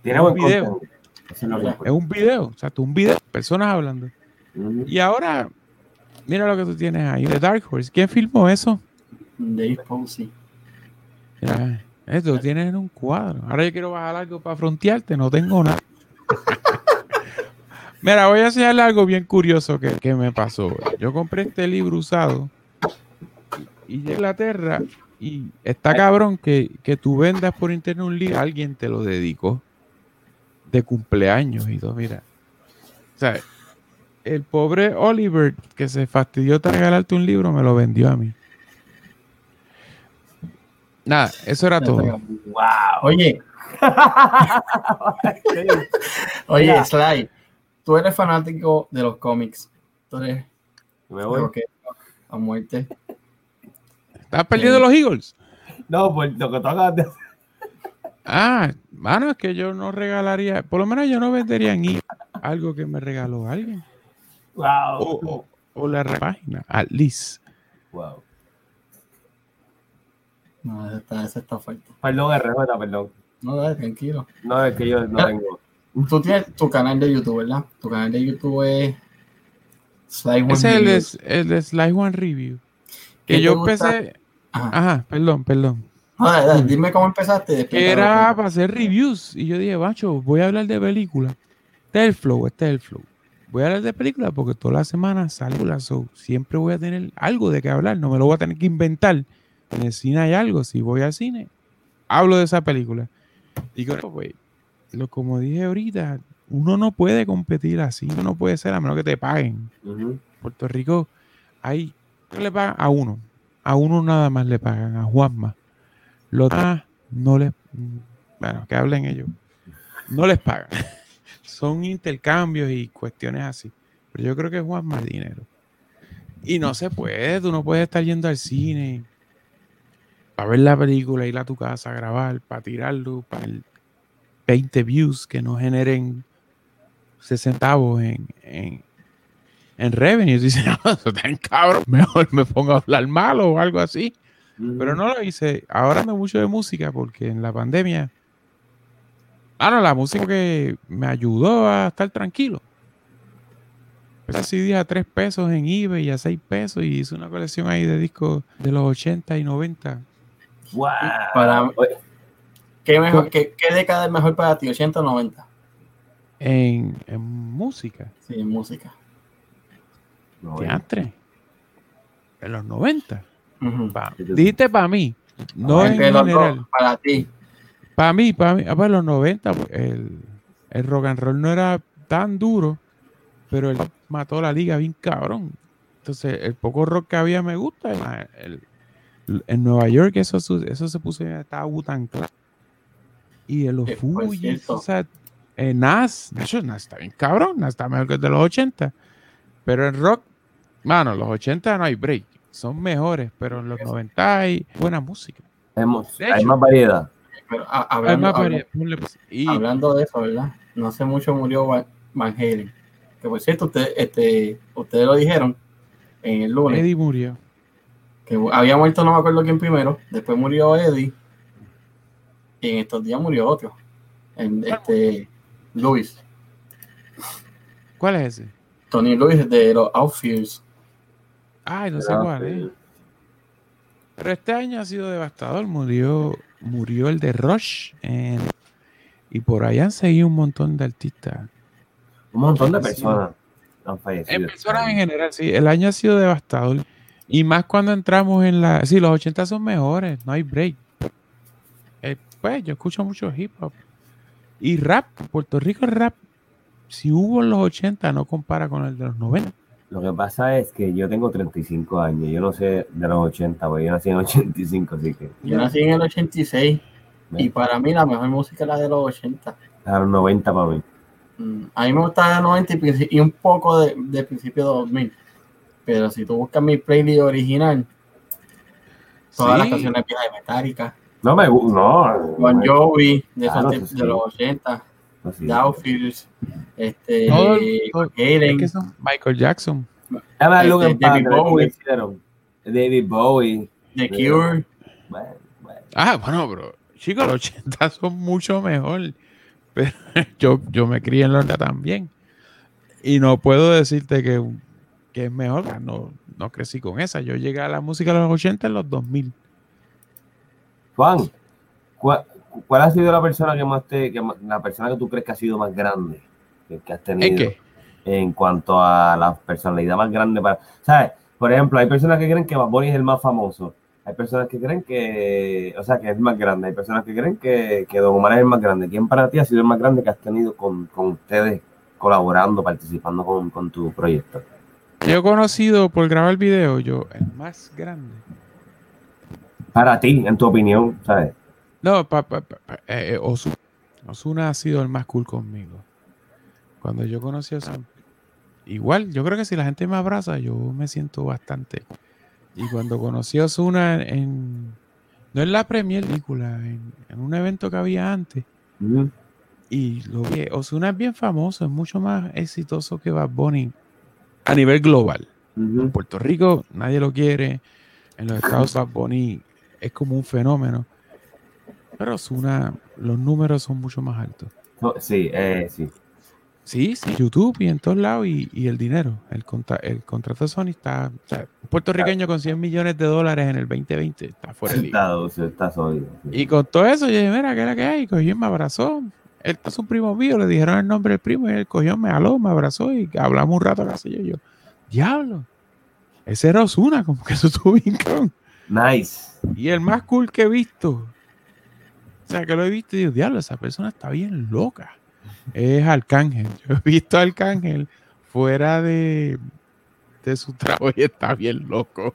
Tiene un video. es un video, o sea, tú un video, personas hablando. Y ahora, mira lo que tú tienes ahí, de Dark Horse. ¿Quién filmó eso? Dave Posey. Mira, esto lo tienes en un cuadro. Ahora yo quiero bajar algo para frontearte, no tengo nada. Mira, voy a enseñarle algo bien curioso que, que me pasó. Yo compré este libro usado y, y llegué a Inglaterra y está cabrón que, que tú vendas por internet un libro, alguien te lo dedicó de cumpleaños y todo, mira. O sea, el pobre Oliver que se fastidió de regalarte un libro me lo vendió a mí. Nada, eso era [laughs] todo. Wow. Oye, [laughs] oye, Mira. Sly, tú eres fanático de los cómics. Tú eres Me voy. que a muerte. ¿Estás perdiendo los Eagles? No, pues lo que tú acabas de. Ah, mano, es que yo no regalaría, por lo menos yo no vendería en eBay algo que me regaló alguien. Wow. O, o, o la página, at least. Wow. No, esa está, esa está fuerte. Perdón, RJ, perdón. No, dale, tranquilo. No, es que yo no tengo. Tú tienes tu canal de YouTube, ¿verdad? Tu canal de YouTube es Sly One Ese es el el de Slice One Review. ¿Qué Que yo empecé, Ajá. ajá, perdón, perdón. No, dale, dale, dime cómo empezaste. era cuento. para hacer reviews. Y yo dije, macho, voy a hablar de películas. Este es el flow, este es el flow. Voy a hablar de películas porque todas las semanas salgo la show. Siempre voy a tener algo de qué hablar. No me lo voy a tener que inventar. En el cine hay algo. Si voy al cine, hablo de esa película. Y con eso, pues, lo, como dije ahorita, uno no puede competir así. Uno no puede ser a menos que te paguen. Ujú. Puerto Rico hay ¿qué le pagan a uno. A uno nada más le pagan, a Juanma. Los demás no les bueno, que hablen ellos. No les pagan. [laughs] Son intercambios y cuestiones así. Pero yo creo que Juanma es dinero. Y no se puede, tú no puedes estar yendo al cine. Para ver la película, ir a tu casa a grabar, para tirarlo, para el 20 views que no generen 60 centavos en, en, en revenue. [laughs] Dice, no, eso está en cabrón, mejor me pongo a hablar malo o algo así. Pero no lo hice. Ahora me mucho de música porque en la pandemia. Ah, no, la música que me ayudó a estar tranquilo. Esa CD a 3 pesos en eBay y a 6 pesos y hice una colección ahí de discos de los 80 y 90. Wow. Para, ¿qué, mejor, qué, qué, década es mejor para ti, 80 o 90? En, en música. Sí, en música. Teatre. En los 90. dijiste para mí. No en general. para ti. Para mí, para mí. Ah, para los 90, pues, el, el rock and roll no era tan duro, pero él mató la liga bien cabrón. Entonces, el poco rock que había me gusta. En Nueva York eso, eso se puso, estaba Wutan Y en los eh, Fujis, o sea, eh, Nas, de hecho, Nas está bien cabrón, Nas está mejor que el de los 80. Pero en rock, mano, los 80 no hay break. Son mejores, pero en los 90 hay buena música. hay más variedad. Pero, hablando, hablando, de eso, ¿verdad? No hace mucho murió Van, Halen. Que por cierto, usted, este, ustedes lo dijeron en el lunes. Eddie murió. Que había muerto, no me acuerdo quién primero. Después murió Eddie. Y en estos días murió otro. En, este, Luis. ¿Cuál es ese? Tony Luis de los Outfields. Ay, no sé cuál es. Pero este año ha sido devastador. Murió, murió el de Rush. y por ahí han seguido un montón de artistas. Un montón de personas han fallecido. En personas en general, sí. El año ha sido devastador. Y más cuando entramos en la. Sí, los 80 son mejores, no hay break. Eh, pues yo escucho mucho hip hop. Y rap, Puerto Rico rap, si hubo en los 80, no compara con el de los 90. Lo que pasa es que yo tengo 35 años, yo no sé de los 80, porque yo nací en el 85, así que... Yo nací en el 86, y para mí la mejor música es la de los 80. A los 90 para mí. Mm, a mí me gusta de 90 y, un poco de, de principio de 2000. Pero si tú buscas mi playlist original, todas las canciones viejas de Metallica, no me gusta, no. Con Joey, de, esos ah, de los 80. Downfields, este, Michael Jackson. Este, David Bowie. David Bowie. The Cure. Ah, bueno, bro. Chicos, los 80 son mucho mejor. Pero [laughs] yo, yo me crié en Londres también. Y no puedo decirte que, que es mejor. No, no crecí con esa. Yo llegué a la música de los 80 en los 2000. Juan, ¿cuál, ha sido la persona que más te, la persona que tú crees que ha sido más grande que, has tenido ¿En, cuanto a la personalidad más grande para, ¿sabes? Por ejemplo, hay personas que creen que Bad Bunny es el más famoso. Hay personas que creen que, o sea, que es más grande. Hay personas que creen que, que Don Omar es el más grande. ¿Quién para ti ha sido el más grande que has tenido con, ustedes colaborando, participando con, con tu proyecto? Yo he conocido por grabar video, yo, el más grande para ti, en tu opinión, ¿sabes? No, pa, pa, eh, eh, Osuna, ha sido el más cool conmigo. Cuando yo conocí a Osuna, igual, yo creo que si la gente me abraza, yo me siento bastante. Y cuando conocí a Osuna en, no en la premier película, en, un evento que había antes, y lo vi, Osuna es bien famoso, es mucho más exitoso que Bad Bunny a nivel global. En Puerto Rico nadie lo quiere, en los Estados Bunny es como un fenómeno. Pero una los números son mucho más altos. sí, eh, sí. Sí, sí, YouTube y en todos lados y, el dinero. El, el contrato de Sony está. un puertorriqueño con 100 millones de dólares en el 2020 está fuera de liga. Está, Y con todo eso, yo dije, mira, ¿qué era que hay? Cogió y me abrazó. Él es un primo mío, le dijeron el nombre del primo y él cogió, me aló, me abrazó y hablamos un rato, casi yo. yo Diablo, ese era Osuna, como que eso estuvo bien Nice. Y el más cool que he visto, o sea, que lo he visto y digo, diablo, esa persona está bien loca. Es Arcángel. [laughs] Yo he visto a Arcángel fuera de, de su trabajo y está bien loco.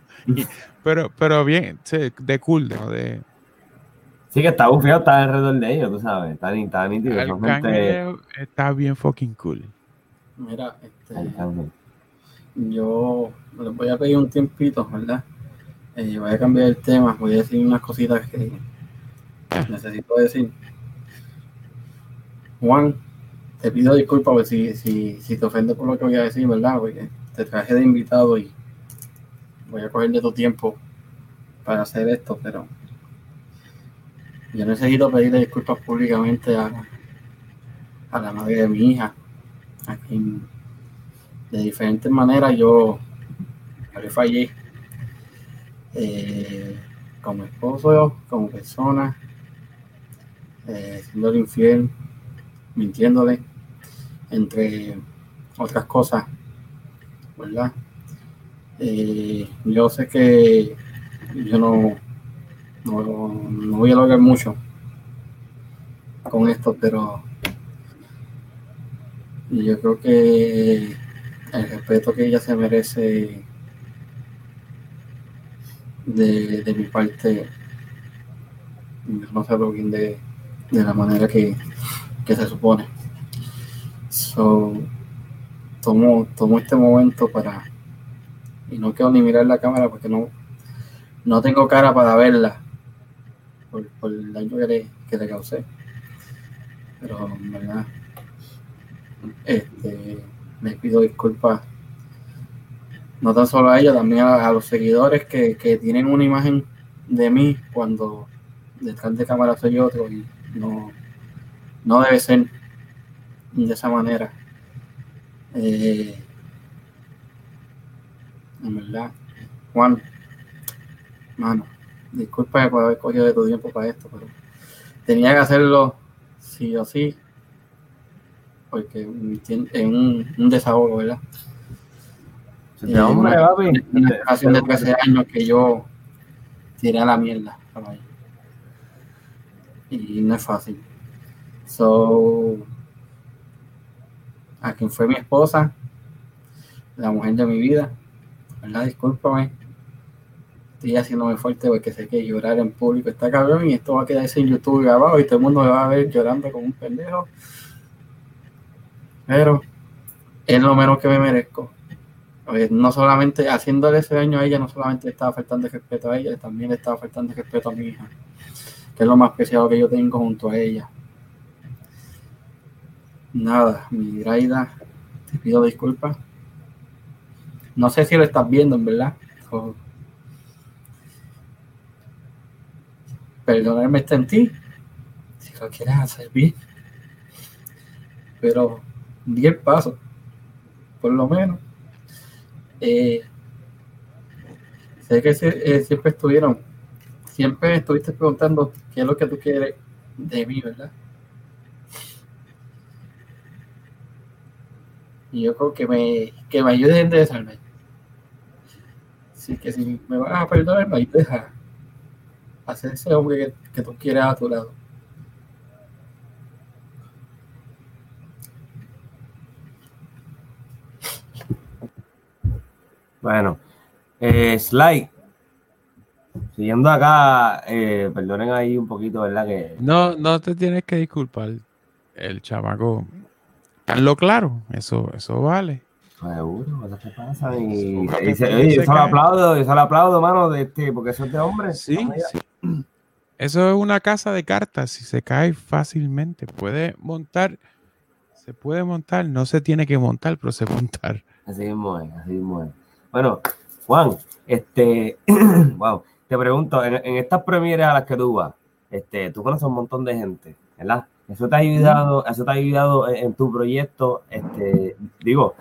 pero, pero bien, de cool, ¿no? De, Sí, que está bufiado, está alrededor de ellos, tú sabes. Está, está nítido. Arcángel está bien fucking cool. Mira, este, yo les voy a pedir un tiempito, ¿verdad? eh, voy a cambiar el tema, voy a decir unas cositas que necesito decir. Juan, te pido disculpas si, si, si te ofende por lo que voy a decir, ¿verdad? Porque te traje de invitado y voy a coger de tu tiempo para hacer esto, pero yo necesito pedirle disculpas públicamente a, a la madre de mi hija, a quien de diferentes maneras yo le fallé eh, como esposo, como persona, eh, siendo infiel, mintiéndole, entre otras cosas, ¿verdad? Eh, yo sé que yo no, no, voy a lograr mucho con esto, pero yo creo que el respeto que ella se merece de, de mi parte no se lo de, de la manera que, que se supone. So, tomo, tomo este momento para y no quiero ni mirar la cámara porque no, no tengo cara para verla por, el daño que le, que le causé. Pero en verdad, este, me pido disculpas no tan solo a ella, también a, los seguidores que, tienen una imagen de mí cuando detrás de cámara soy otro y no, no debe ser de esa manera. Eh, en verdad, Juan, mano, disculpa por haber cogido de tu tiempo para esto, pero tenía que hacerlo sí o sí, porque es un, un desahogo, ¿verdad? Eh, hombre, Hace de 13 años que yo tiré a la mierda. Y no es fácil. So, a quien fue mi esposa, la mujer de mi vida, ¿verdad? Discúlpame. Estoy haciéndome fuerte porque sé que llorar en público está cabrón y esto va a quedarse en YouTube grabado y todo el mundo me va a ver llorando como un pendejo. Pero es lo menos que me merezco no solamente haciéndole ese daño a ella, no solamente le estaba faltando respeto a ella, también le estaba faltando respeto a mi hija, que es lo más preciado que yo tengo junto a ella. Nada, mi Graida, te pido disculpas. No sé si lo estás viendo, en verdad. Perdóname está en ti, si lo quieres hacer. Pero di el paso, por lo menos eh, sé que eh, siempre estuvieron, siempre estuviste preguntando qué es lo que tú quieres de mí, ¿verdad? Y yo creo que me, que me ayudes a interesarme. Así que si me vas a perdonar, me ayudes a hacer ese hombre que, que tú quieres a tu lado. Bueno, eh, Sly, siguiendo acá, eh, perdonen ahí un poquito, ¿verdad? Que... No, no te tienes que disculpar. El chamaco, lo claro, eso, eso vale. Seguro, eso que pasa. Y, y, se, yo lo aplaudo, yo se lo aplaudo, mano, de este, porque eso es de hombre. Sí, sí. Eso es una casa de cartas y se cae fácilmente. Puede montar, se puede montar, no se tiene que montar, pero se montar. Así mismo es, así mismo es. Bueno, Juan, este, [clears throat] wow, te pregunto, en, estas premieres a las que tú vas, este, tú conoces un montón de gente, ¿verdad? Eso te ha ayudado, eso te ha ayudado en, tu proyecto, este, digo,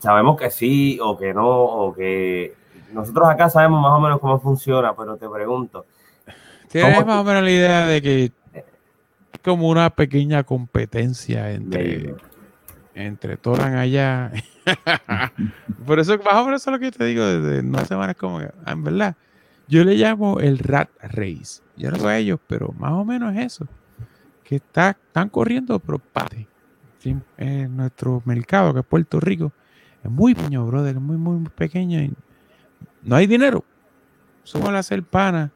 sabemos que sí o que no, o que nosotros acá sabemos más o menos cómo funciona, pero te pregunto. ¿Tienes más o menos la idea de que es como una pequeña competencia entre, entre Toran allá [laughs] Por eso, más o menos eso es lo que te digo desde no semanas como que, ah, en verdad, yo le llamo el rat race. Yo no sé ellos, pero más o menos es eso. Que está, están corriendo, pero pate. En nuestro mercado, que es Puerto Rico, es muy pequeño, brother, es muy, muy pequeño. Y no hay dinero. Solo hacer pana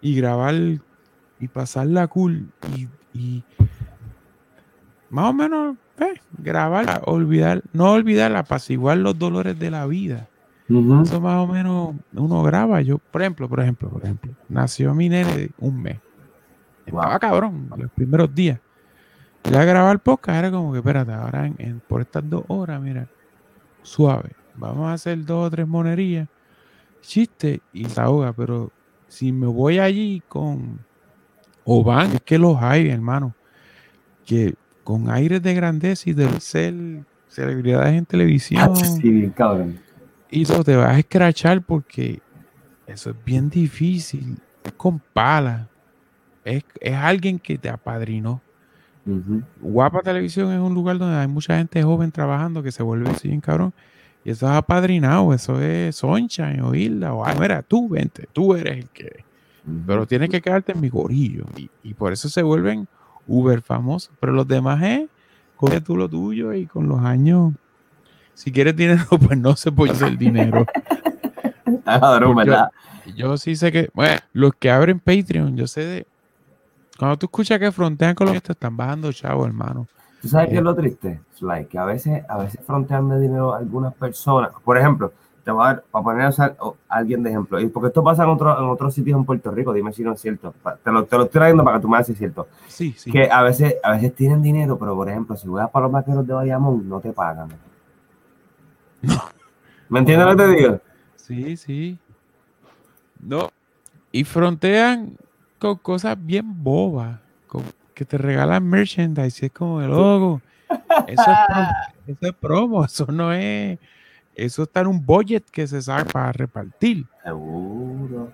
y grabar y pasarla cool y, y más o menos grabar, olvidar, no olvidar, apaciguar los dolores de la vida. Eso más o menos uno graba. Yo, por ejemplo, por ejemplo, por ejemplo, nació mi nene un mes. Estaba cabrón los primeros días. Ya grabar podcast era como que, espérate, ahora en- en- por estas dos horas, mira, suave. Vamos a hacer dos o tres monerías, chiste y se ahoga. Pero si me voy allí con o van, es que los hay, hermano, que con aires de grandeza y de ser celebridades en televisión. Sí, bien cabrón. Y eso te vas a escrachar porque eso es bien difícil. Es con pala. Es, es alguien que te apadrinó. Guapa Televisión es un lugar donde hay mucha gente joven trabajando que se vuelve así cabrón. Y eso es apadrinado. Eso es Sunshine o Hilda. O, ah, mira, tú vente. Tú eres el que. Pero tienes que quedarte en mi gorillo. Y, y por eso se vuelven uber famosos. Pero los demás es, coge tú lo tuyo y con los años, si quieres dinero, [laughs] pues no se puede hacer dinero. [laughs] Porque- ¿verdad? Yo sí sé que, bueno, los que abren Patreon, yo sé de... Cuando tú escuchas que frontean con los te están bajando chavo, hermano. ¿Tú sabes qué Eh. es lo triste? Sly? que a veces, a veces frontean de dinero a algunas personas. Por ejemplo, te voy a dar, para poner a usar- o- a alguien de ejemplo, y porque esto pasa en, otro- en otros sitios en Puerto Rico, dime si no es cierto. Te lo, te lo estoy trayendo para que tú me hagas cierto. Sí, sí. Que a veces, a veces tienen dinero, pero por ejemplo, si vas para los vaqueros de Bayamón, no te pagan. [laughs] ¿Me entiendes lo que te digo? Sí, sí. No. Y frontean con cosas bien bobas. con- que te regalan merchandise. Es como el logo. Eso es, promo, eso es promo. [laughs] Eso no es. Eso está en un budget que se saca para repartir. Seguro.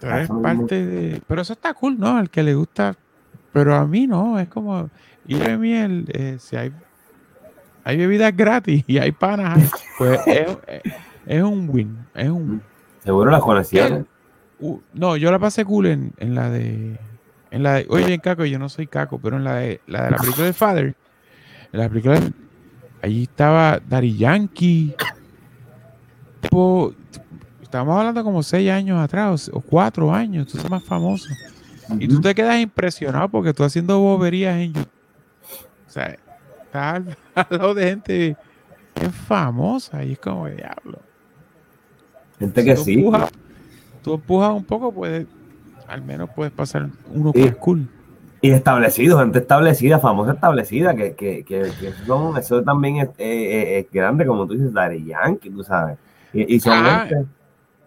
Eso mismo. parte de. Pero eso está cool, ¿no? Al que le gusta. Pero a mí no. Es como. Ir de miel. eh, si hay. Hay bebidas gratis y hay panas. Pues [laughs] es, es- es un win. Es un win. Seguro las conexiones. Uh, no, yo la pasé cool en, en la de. En la de. Oye, bien, Caco, yo no soy Caco, pero en la de la, de la película de Father. En la película. de- allí estaba Daddy Yankee. Tipo, estamos hablando como seis años atrás o, cuatro años. Tú eres más famoso. Y tú te quedas impresionado porque tú haciendo boberías en YouTube. O sea, estás al, [laughs] al lado de gente bien famosa y es como diablo. Gente que sí. Tú empujas un poco, puedes, al menos puedes pasar uno Sí. que es cool. Y establecido, gente establecida, famosa establecida, que, que, que, que son, eso también es, eh, eh, es grande, como tú dices, Daddy Yankee, tú sabes. Y, y son Ah, gente,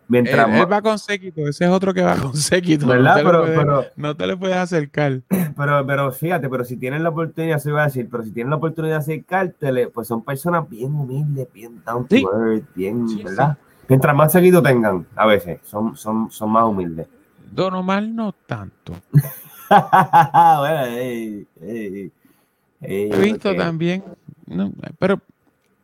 mientras él más, va con séquito, ese es otro que va con séquito. ¿verdad? No te, Pero, le puedes, pero, no te le puedes acercar. [clears throat] pero, pero fíjate, pero si tienen la oportunidad, se iba a decir, pero si tienen la oportunidad de acercártele, pues son personas bien humildes, bien down to Sí. earth, bien, Sí, ¿verdad? Mientras más seguido tengan, a veces, son, son, son más humildes. Don Omar no tanto. [laughs] bueno, He visto también, no, pero,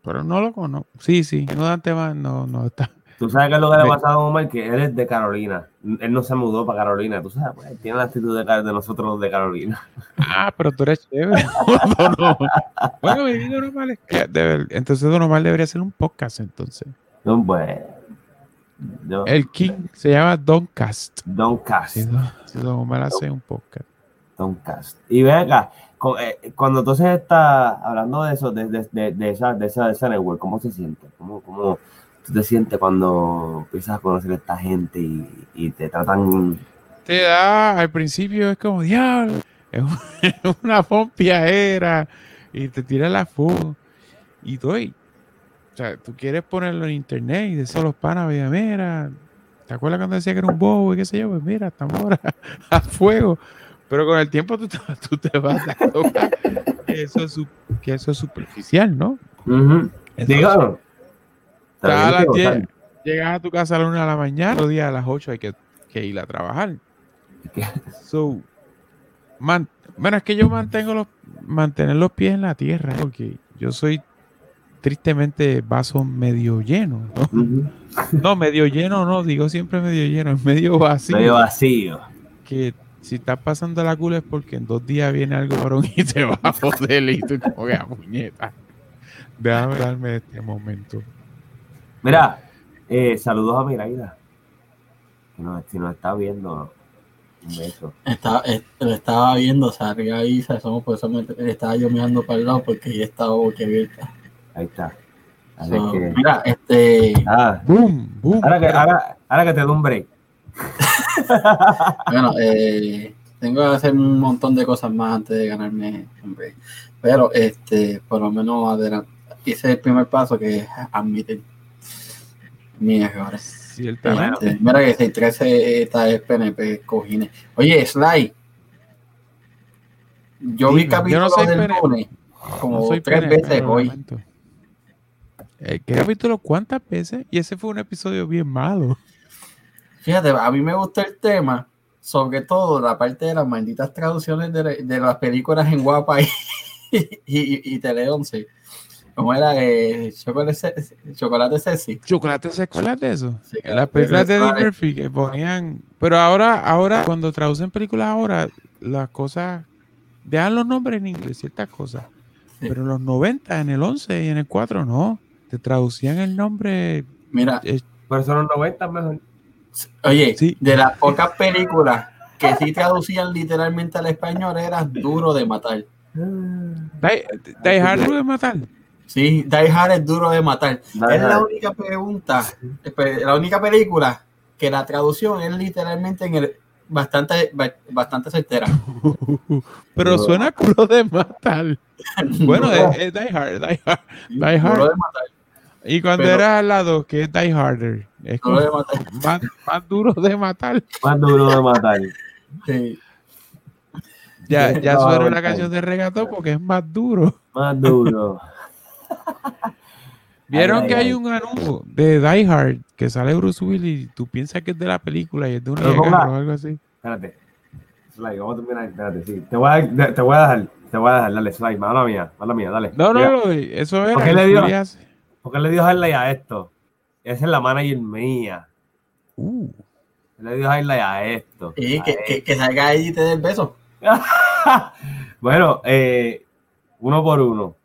pero no lo conozco. Sí, sí, no Dante más, no, no está. Tú sabes que es lo que le ha pasado a Omar, que él es de Carolina. Él no se mudó para Carolina. Tú sabes, pues, tiene la actitud de, de nosotros los de Carolina. Ah, pero tú eres chévere. [laughs] Bueno, mi Don Omar es que entonces Don Omar debería hacer un podcast entonces. No, pues, yo, El King se llama Don Cast. Don Cast. Si Don, si Don Omar hace un podcast. Don Cast. Y ve acá, eh, cuando entonces está hablando de eso, de, de, de, de esa, de, esa, de esa network, ¿cómo se siente? ¿Cómo, cómo tú te sientes cuando empiezas a conocer a esta gente y, y te tratan... Te da, al principio es como, diablo, es un- [laughs] es una pompiadera y te tira la foto y doy. O sea, tú quieres ponerlo en internet y decir a los panas, "Oye, mira, ¿te acuerdas cuando decía que era un bobo y qué sé yo? Pues mira, estamos ahora [laughs] a fuego. Pero con el tiempo tú te, [laughs] tú te vas dando cuenta que eso, es, que eso es superficial, ¿no? Dígalo. Te lo Está a tienes que las gozar. 10, llegas a tu casa a la 1 de la mañana, los días a las 8 hay que, que ir a trabajar. [laughs] So, man- bueno, es que yo mantengo los, mantener los pies en la tierra, porque yo soy tristemente vaso medio lleno, ¿no? Medio lleno no, digo siempre medio lleno, es medio vacío. Medio vacío. Que si estás pasando la cula es porque en dos días viene algo varón y te va a joder y tú como que a puñeta. Déjame darme este momento. Mira, eh, saludos a Miraida. Que nos, si nos está viendo, un beso. Estaba, eh, lo estaba viendo, o sea, arriba ahí, o sea, somos por eso me- estaba yo mirando para el lado porque ya estaba boquiabierta. Ahí está. Así So, que- Mira, este, ah, Boom, boom. ahora, que, ahora, ahora que te doy un break. [laughs] bueno, eh, tengo que hacer un montón de cosas más antes de ganarme un break. Pero, este, por lo menos adelante, hice el primer paso que es admitir mis errores. Ciertamente. Este, mira que 613 esta es PNP cojines. Oye, Sly. Yo vi capítulo yo no del lunes como No tres PNP, veces hoy. Eh, ¿Qué capítulo cuántas veces? Y ese fue un episodio bien malo. Fíjate, a mí me gusta el tema, sobre todo la parte de las malditas traducciones de, de las películas en Guapa y, y, y Tele 11. ¿Cómo era? Eh, chocolate, chocolate Sexy. Chocolate de eso. Sí, las películas de Eddie. Murphy que ponían. Pero ahora, ahora, cuando traducen películas ahora, las cosas. Dejan los nombres en inglés, ciertas cosas. Sí. Pero en los 90, en el 11 y en el 4, no. Te traducían el nombre. Mira, eh, Por eso los 90 mejor. oye, Sí. de las pocas películas que sí traducían literalmente al español era duro de matar. Die, Die Hard de matar. Sí, Die Hard es duro de matar. Die es la única pregunta, la única película que la traducción es literalmente en el bastante ba- bastante certera. [laughs] Pero No. suena culo de matar. [laughs] Bueno, Duro- es, es Die Hard, Die Hard. Die duro Hard. de matar, Y cuando Pero- era al lado, que es Die Harder. Es duro como de matar. más, más duro de matar. Más duro de matar. Sí. Ya, ya No, suena la canción de reggaetón porque es más duro. Más duro. [laughs] Vieron Ay, que ay, hay ay. un anuncio de Die Hard que sale Bruce Willis y tú piensas que es de la película y es de un carro o algo así. Espérate. Sly, vamos a terminar. Espérate, sí. Te voy a, dar- te voy a dejar. Te voy a dejar. Dale, Sly. Mala mía. Mala mía. Dale. No, no, no, eso era. ¿Por qué le dio? ¿Por qué le dio highlight a esto? Esa es la manager mía. Uh, Le dio highlight a esto. Y A que, que, que salga ahí y te dé el beso. [laughs] bueno, eh, uno por uno.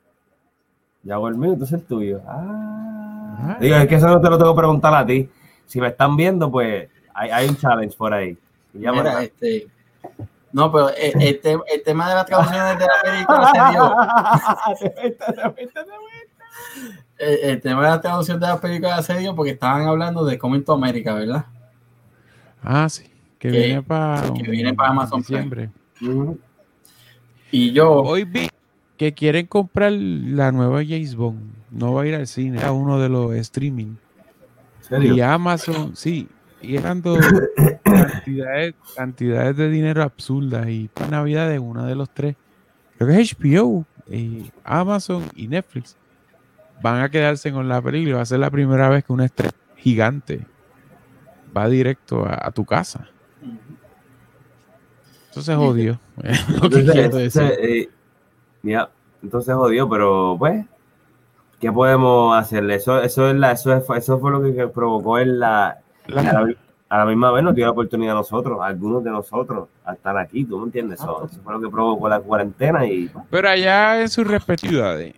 Ya hago el mío, entonces el tuyo. Ah. Ah. Digo, es que eso no te lo tengo que preguntar a ti. Si me están viendo, pues hay, hay un challenge por ahí. Y ya Mira, me- este. No, pero el, el te- el tema de las traducciones de la película se dio. [laughs] El, el tema de la traducción de la película se dio porque estaban hablando de Coming to America, ¿verdad? ah, sí. Que, Que- viene para. que viene para Amazon Prime. Y yo. Hoy vi que quieren comprar la nueva James Bond. No va a ir al cine, a uno de los streaming. ¿En serio? Y Amazon, sí, y eran dos cantidades, cantidades de dinero absurdas. Y para Navidad de una de los tres, creo que es HBO, eh, Amazon y Netflix, van a quedarse con la película. y Va a ser la primera vez que una estrella gigante va directo a, a tu casa. Se jodió. [laughs] Entonces, entonces, eh, entonces jodió, pero pues, ¿qué podemos hacer? Eso, eso, es la, eso, es- eso fue lo que, provocó en la, a, La- la, a la misma vez nos dio la oportunidad a nosotros, a algunos de nosotros, a estar aquí, ¿tú me entiendes? Eso, eso fue lo que provocó la cuarentena y pues, Pero allá en sus respectivas ciudades,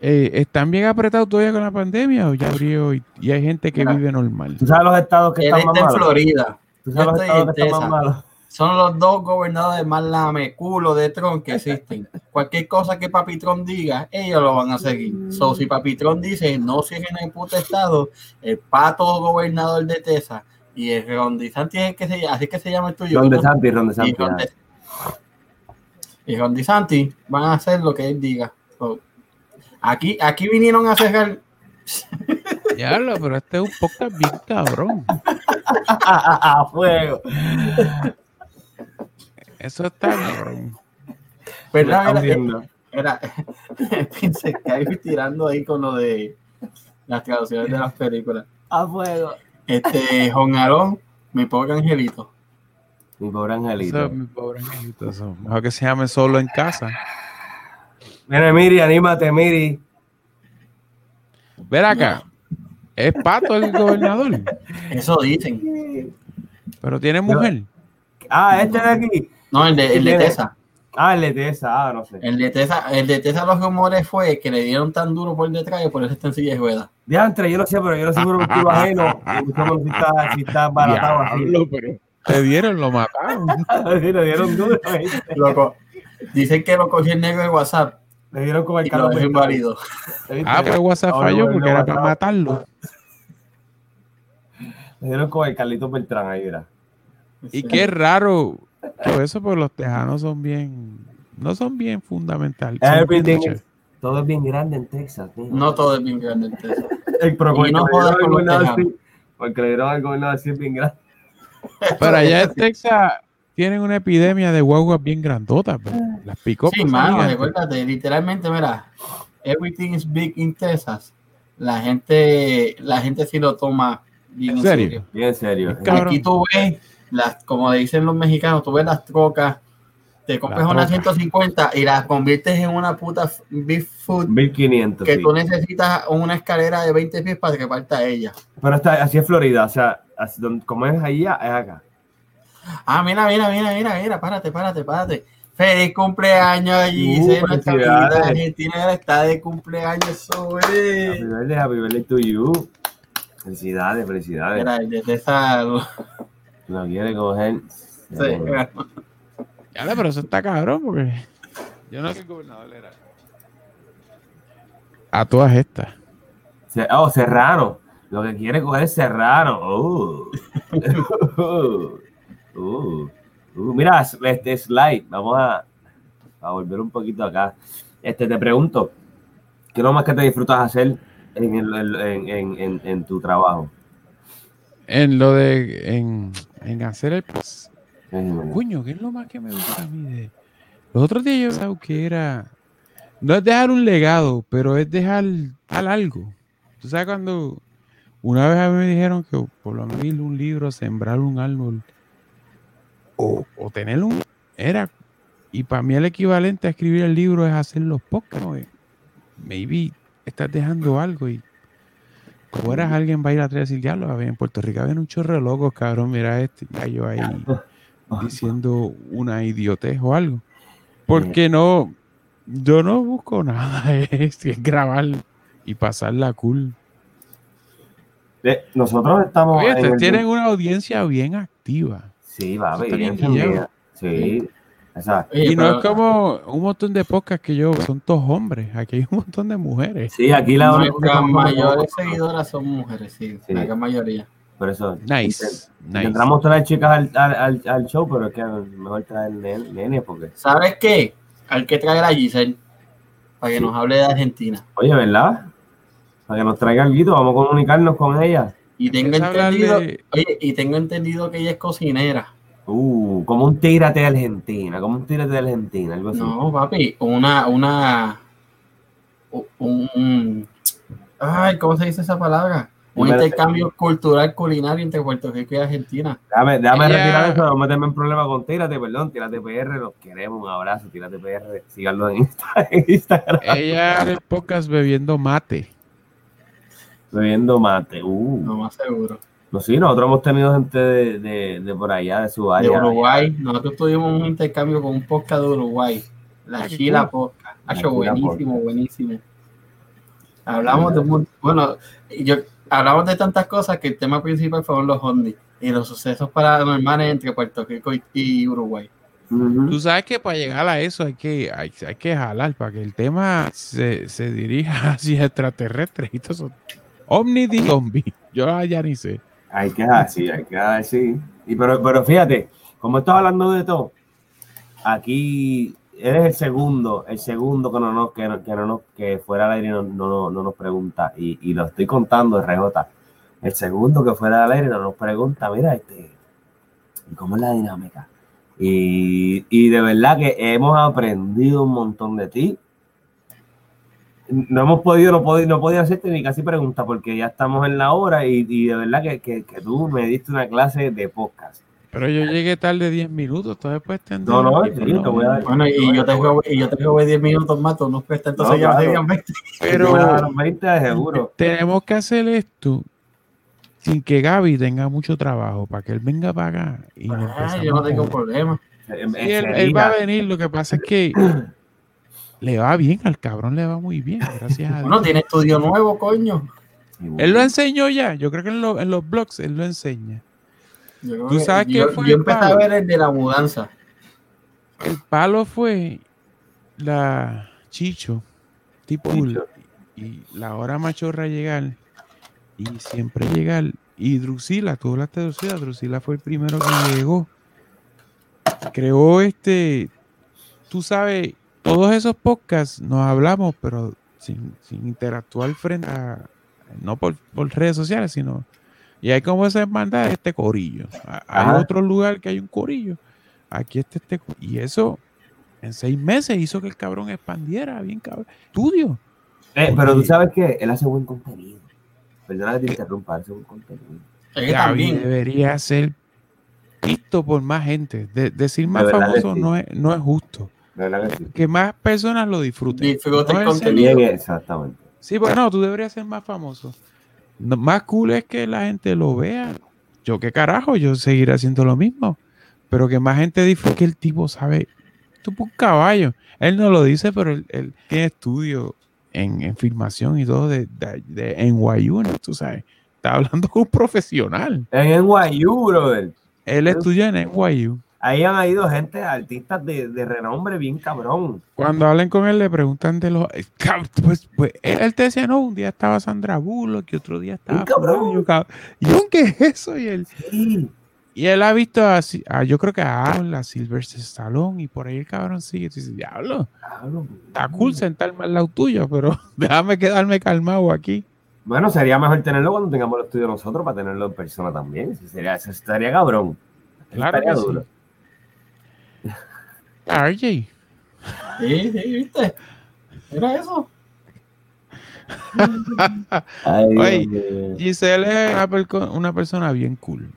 eh, ¿están bien apretados todavía con la pandemia o ya abrió y, y hay gente que Mira. vive normal? ¿tú sabes los estados que Él están está más en malos? Florida. ¿Tú sabes yo los estoy estados en que están más Texas. malos? Son los dos gobernadores más lameculo de Trump que existen. Cualquier cosa que Papi Trump diga, ellos lo van a seguir. So, si Papi Trump dice no cierren el puto estado, el pato gobernador de Texas y el Ron DeSantis es el que se así que se llama el tuyo. Ron. DeSantis, Ron y DeSantis. Ron. De- y Ron DeSantis van a hacer lo que él diga. So, aquí, aquí vinieron a cerrar. Diablo, pero este es un podcast bien cabrón. [laughs] a fuego. Eso está cabrón. ¿Verdad? Era, viendo. era, pensé [laughs] que ahí tirando ahí con lo de las traducciones de las películas. A fuego. Este, Juan Aarón, mi pobre angelito. Mi pobre Eso angelito. es mi pobre angelito. Eso. Mejor que se llame solo en casa. Mira, Miri, anímate, Miri. Ver acá. Es pato el gobernador, Eso dicen. pero tiene mujer. Ah, este de aquí. No, el de, el de Tesa. Ah, el de esa, ah, no sé. El de Tesa, el de Tesa los rumores fue que le dieron tan duro por detrás y por eso está en silla de ruedas. Diantre, yo no sé, pero yo [laughs] no sé por un culo ajeno. Buscamos si está, si está baratado así. Pero te dieron, lo mataron. [laughs] Sí, le dieron duro. ¿viste? Loco, dicen que lo cogió el negro de WhatsApp Le dieron con el Y Beltrán. inválido. Ah, pero WhatsApp Ahora falló porque era para WhatsApp. matarlo. Le dieron con el Carlitos Beltrán ahí, mira. Y Sí. qué raro. Todo eso, pues los tejanos son bien. No son bien fundamentales. son todo es bien grande en Texas. No todo es bien grande. entonces. [laughs] El pero Y porque no jodas con los tejanos. Porque le dieron al gobernador así es bien grande. Pero allá en [laughs] Texas tienen una epidemia de guaguas bien grandotas. pues. Las picó. Sí, mano, recuérdate, literalmente, mira, everything is big in Texas. La gente, la gente sí lo toma bien ¿En serio? serio. Bien serio. Aquí tú ves, las, como dicen los mexicanos, tú ves las trocas, te compras La una troca. 150 y las conviertes en una puta beef food 1500. que sí. tú necesitas una escalera de 20 pies para que parta ella. Pero está, así es Florida. O sea, así como es allá, es acá. Ah, mira, mira, mira, mira, mira, párate, párate, párate. Feliz cumpleaños allí, Uh, se nuestra querida Argentina está de cumpleaños, eso Happy birthday, happy birthday to you. Felicidades, felicidades. Mira, desde esa. No quiere coger. Sí, Ya, pero eso está cabrón porque yo no soy gobernador. Era. A todas estas. Oh, Serrano. Lo que quiere coger es Serrano. Uh. [laughs] [laughs] [laughs] Uh. Uh. Mira, este slide. Vamos a, a volver un poquito acá. Este, te pregunto, ¿qué es lo más que te disfrutas hacer en, el- en, en, en, tu trabajo? En lo de. En, hacer el. pues, Coño, ¿qué es lo más que me gusta a mí de. Los otros días yo pensaba que era. No es dejar un legado, pero es dejar, dejar algo. Tú sabes cuando. Una vez a mí me dijeron que por lo menos un libro, sembrar un árbol. O, o tener un. Era. Y para mí el equivalente a escribir el libro es hacer los podcasts. ¿no? Maybe estás dejando algo y. Como eras alguien va a ir atrás y decir, ya lo en Puerto Rico había un chorro de locos, cabrón, mira este, ya yo ahí diciendo una idiotez o algo. Porque no, yo no busco nada, [laughs] es, es grabar y pasarla cool. Eh, Nosotros estamos. Oye, en ustedes el- tienen una audiencia bien activa. Sí, va, bien. Sí. Exacto. Y no pero- es como un montón de podcasts que yo, son todos hombres, aquí hay un montón de mujeres. Sí, aquí la Nuestras mayores seguidoras son mujeres, sí, Sí. la gran mayoría. Por eso. Nice, nice. Intentamos traer chicas al, al, al, al show, pero es que mejor traer nene, nene, porque. ¿Sabes qué? Hay que traer a Giselle para que Sí. nos hable de Argentina. Oye, ¿verdad? Para que nos traiga algo, vamos a comunicarnos con ella. Y tengo entendido, hablarle- oye, y tengo entendido que ella es cocinera. Uh, como un tírate de Argentina, como un tírate de Argentina, algo así. No, papi, una, una, un, un- ay, ¿cómo se dice esa palabra? Un intercambio cultural culinario entre Puerto Rico y Argentina. Déjame, déjame Ella- retirar eso, no meterme en problema con Tírate, perdón, Tírate PR, los queremos, un abrazo, Tírate PR, síganlo en, Insta- [laughs] en Instagram, Ella en el podcast bebiendo mate. Bebiendo mate. Uh, No más seguro. no, sí, nosotros hemos tenido gente de, de, de por allá, de su De área. Uruguay. Nosotros tuvimos un intercambio con un podcast de Uruguay. La Chila. Podcast. Hacho, Chila buenísimo, buenísimo. Hablamos de bueno, yo hablamos de tantas cosas que el tema principal fueron los ovnis y los sucesos paranormales entre Puerto Rico y, y Uruguay. Tú sabes que para llegar a eso hay que, hay, hay que jalar para que el tema se, se dirija [laughs] hacia extraterrestres y todo eso. Omni y zombie. Yo ya ni sé. Hay que así, hay que así. Y pero, pero fíjate, como estás hablando de todo, aquí eres el segundo, el segundo que no nos, que, no- que no nos, que fuera al aire no, no, no- no nos pregunta, y, y lo estoy contando RJ. El segundo que fuera al aire no nos pregunta, mira, este, ¿y ¿cómo es la dinámica? Y, y de verdad que hemos aprendido un montón de ti. No hemos podido, no podido, no podía hacerte ni casi pregunta porque ya estamos en la hora y, y de verdad que, que, que tú me diste una clase de podcast. Pero yo llegué tarde 10 minutos, todavía puedes tener. No, no, sí, te voy a dar. Bueno, y yo tengo, y yo tengo 10 minutos más, tú nos prestas, entonces No, ya claro. serían 20. Te voy a dar Pero los 20 de seguro. tenemos que hacer esto sin que Gaby tenga mucho trabajo para que él venga para acá. Y Ah, yo no tengo problema. Sí, él, él va a venir, lo que pasa es que [clears throat] le va bien, al cabrón le va muy bien, gracias a Dios. Bueno, tiene estudio nuevo, coño. Él lo enseñó ya, yo creo que en, lo- en los blogs él lo enseña. Yo ¿Tú sabes qué yo, fue yo empecé a ver el de la mudanza. El palo fue la Chicho, tipo Chicho. y la hora machorra llegar y siempre llegar y Drusila, tú hablaste de Drusila, Drusila fue el primero que llegó. Creó este, tú sabes, todos esos podcasts nos hablamos, pero sin, sin interactuar frente a, no por, por redes sociales, sino, y hay como esa hermandad, este corillo. A- Hay Ajá. otro lugar que hay un corillo. Aquí está este, co- y eso en seis meses hizo que el cabrón expandiera, bien cabrón. Estudio. Eh, pero tú sabes que él hace buen contenido. Perdona que te interrumpa, hace buen contenido. Gaby también. debería ser visto por más gente. De- decir más De famoso sí. no, es, no es justo. Que más personas lo disfruten. Disfruten No contenido. Bien, exactamente. Sí, pues no, tú deberías ser más famoso. No, más cool es que la gente lo vea. Yo qué carajo, yo seguiré haciendo lo mismo. Pero que más gente disfrute que el tipo sabe. Tú un caballo. Él no lo dice, pero él, él tiene estudio en, en filmación y todo de, de, de NYU, ¿no? Tú sabes. Está hablando con un profesional. En NYU, brother. Él estudió en NYU. Ahí han ido gente, artistas de, de renombre bien cabrón. Cuando hablen con él, le preguntan de los. eh, Pues, pues él, te decía, no, un día estaba Sandra Bullock, y otro día estaba. cabrón. fulano", y yo, cab- ¿Y yo, qué es eso? Y él, Sí. y él ha visto así, a, yo creo que a Aaron, a Stallone, y por ahí el cabrón sigue. Y tú dices, diablo, está cool sentarme al lado tuyo, pero [laughs] déjame quedarme calmado aquí. Bueno, sería mejor tenerlo cuando tengamos el estudio nosotros para tenerlo en persona también. Sería, eso estaría cabrón. Claro estaría que sí. Duro. RJ, Sí, sí, ¿viste? Era eso. [laughs] Ay, Oye. Giselle es una, persona bien cool.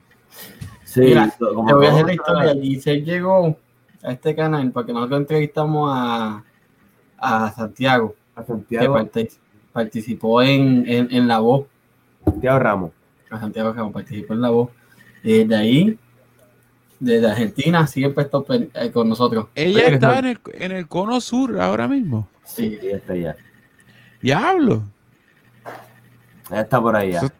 Sí, Mira, como Te voy a hacer la historia. Giselle llegó a este canal porque nosotros entrevistamos a, a Santiago, a que Santiago, parte- participó en, en, en La Voz. Santiago Ramos. A Santiago que participó en La Voz. Y desde ahí, desde Argentina, siempre está pen- eh, con nosotros. Ella está en el, en el cono sur ahora mismo. Sí, ella está allá. Diablo. Ella está por allá. Eso-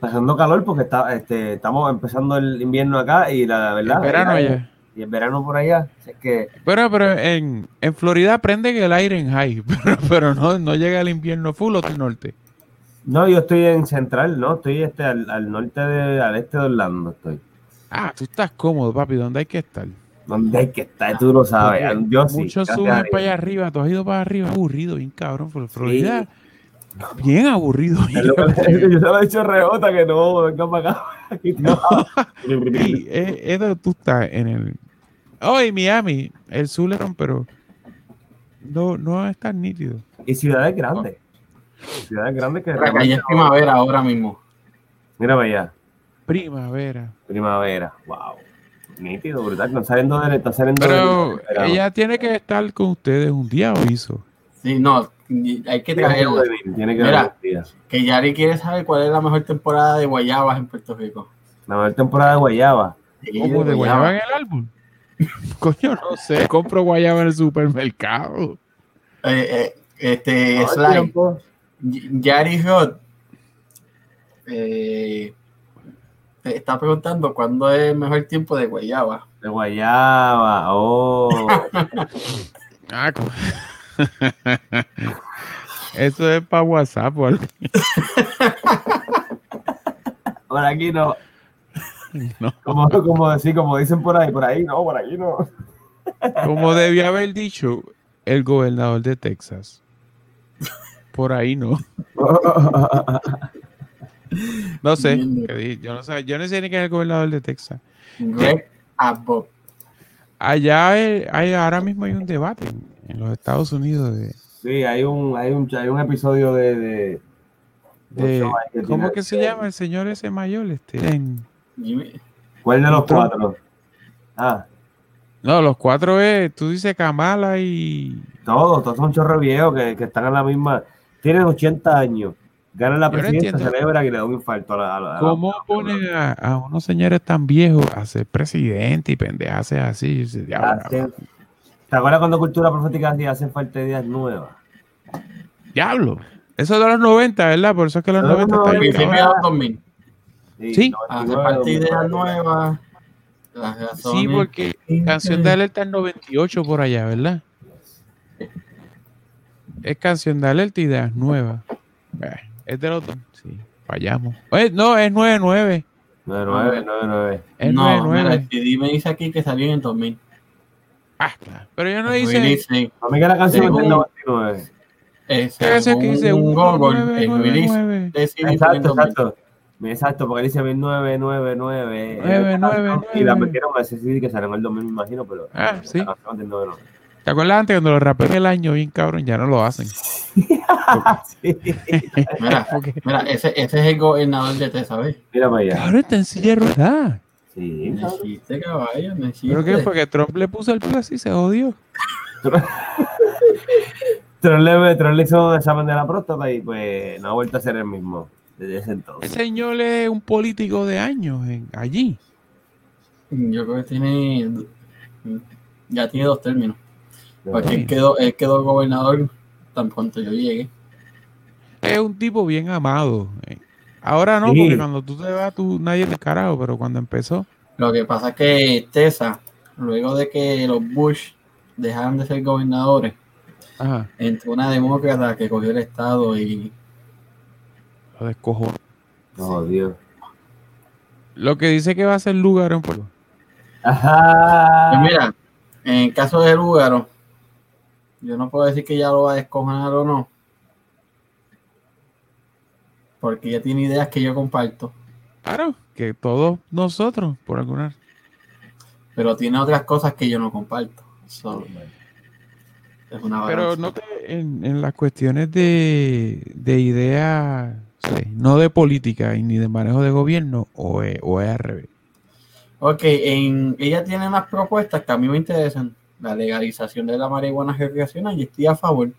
pasando calor porque está, este, estamos empezando el invierno acá y la verdad. En verano el- allá. Y el verano por allá. Es que Pero, pero en, en Florida prenden el aire en high, [laughs] pero, pero no, no llega el invierno full o del norte. no, yo estoy en Central, ¿no? Estoy este, al, al norte, de, al este de Orlando. Estoy. Ah, tú estás cómodo, papi, ¿dónde hay que estar? Donde hay que estar, tú lo sabes. Porque Yo sí. Muchos gracias suben para allá arriba, tú has ido para arriba, aburrido, bien cabrón, por Florida. Bien aburrido. [laughs] Es lo que- [laughs] yo se lo he dicho Rebota que no venga para acá. [laughs] No. Sí, es, tú estás en el. Oh, y Miami, el Zuleron, pero no, no es tan nítido. Y ciudades grandes. Ciudades grandes que. Acá ya es primavera ahora mismo. Mira para allá. Primavera. Primavera. Wow. Nítido, brutal. Están saliendo de. Están saliendo Pero verano. ella tiene que estar con ustedes un día o hizo. Sí, no, hay que traerla. Tiene que Mira. Que Yari quiere saber cuál es la mejor temporada de guayabas en Puerto Rico. La mejor temporada de Guayaba. ¿Cómo de guayaba en el álbum? [laughs] Coño, no sé. Compro guayaba en el supermercado. Eh, eh, este. Y- Yari Rod eh, te está preguntando cuándo es el mejor tiempo de guayaba. De Guayaba. Oh. [laughs] Ah, [laughs] Eso es para WhatsApp algo. [laughs] por aquí no. No. Como, como, decir, como dicen por ahí. Por ahí no, por aquí no. Como debía haber dicho el gobernador de Texas. Por ahí no. [laughs] No sé. Yo no sé, yo no sé ni quién es el gobernador de Texas. Greg Abbott. Allá hay, hay- ahora mismo hay un debate en, en los Estados Unidos de, Sí, hay un, hay un, hay un episodio de. de, que ¿cómo que se llama el señor ese mayor? Este, en- ¿Cuál de los Trump. cuatro? Ah, no, los cuatro es, tú dices Kamala y todos, todos son chorros viejos que, que están en la misma. Tienen 80 años. Ganan la no presidencia, celebra y le da un infarto a la. a la- a la- cómo ponen a, a unos señores tan viejos a ser presidente y pendejas así. Y dice, diablo, Hacen- ¿Te acuerdas cuando Cultura Profética decía hacen falta ideas nuevas? diablo. Eso es de los 90, ¿verdad? Por eso es que los No, 90 no, está no, bien Principio de cabrón. los 2000. Sí. Hace 99, parte de ideas 2000. nuevas. Sí, porque Canción de Alerta es 98 por allá, ¿verdad? es canción de alerta y ideas nuevas. Eh, es del otro. Sí, fallamos. Oye, no, es 99. 99, 99. Es no, mira, 99. el CD me dice aquí que salió en el 2000. Ah, claro. Pero yo no Me dice. dice, A mí que la canción es del Según- 99. eh, Ese que dice según Google, el release 1999. de CD fue en el Exacto, 2000. exacto. Exacto, porque dice 1999. Nueve, nueve, Y la metieron a ese CD que salió en el 2000, me imagino, pero. Ah, sí. la canción del 99. ¿Te acuerdas antes cuando los raperos el año bien cabrón ya no lo hacen? Sí. [laughs] Mira, Porque, mira ese, ese es el gobernador de Texas, ¿ves? Mira para allá. cabrón, está en silla de ruedas. Sí. No existe, caballo, no existe. ¿Pero qué fue? Que Trump le puso el pie así, se jodió. [laughs] Tron le, Tron le hizo un examen de la próstata y pues no ha vuelto a ser el mismo desde ese El entonces. señor es un político de años en- allí. Yo creo que tiene. Ya tiene dos términos. Porque Sí. él quedó, él quedó gobernador tan pronto yo llegue. Es un tipo bien amado. eh. Ahora no, Sí. porque cuando tú te vas, tú nadie te carajo, pero cuando empezó, Lo que pasa es que Texas, luego de que los Bush dejaron de ser gobernadores, ajá, entró una demócrata que cogió el estado y lo descojó. Oh, Dios. Lo que dice que va a ser lugar en pueblo. Ajá. Pues mira, en el caso de Lugaro, yo no puedo decir que ya lo va a descojonar o no. Porque ella tiene ideas que yo comparto. Claro, que todos nosotros, por alguna Pero tiene otras cosas que yo no comparto. So, es una Pero no te, en, en las cuestiones de, de ideas, sí, no de política y ni de manejo de gobierno, o es, o es al revés. Ok, en, ella tiene unas propuestas que a mí me interesan. La legalización de la marihuana recreacional y estoy a favor.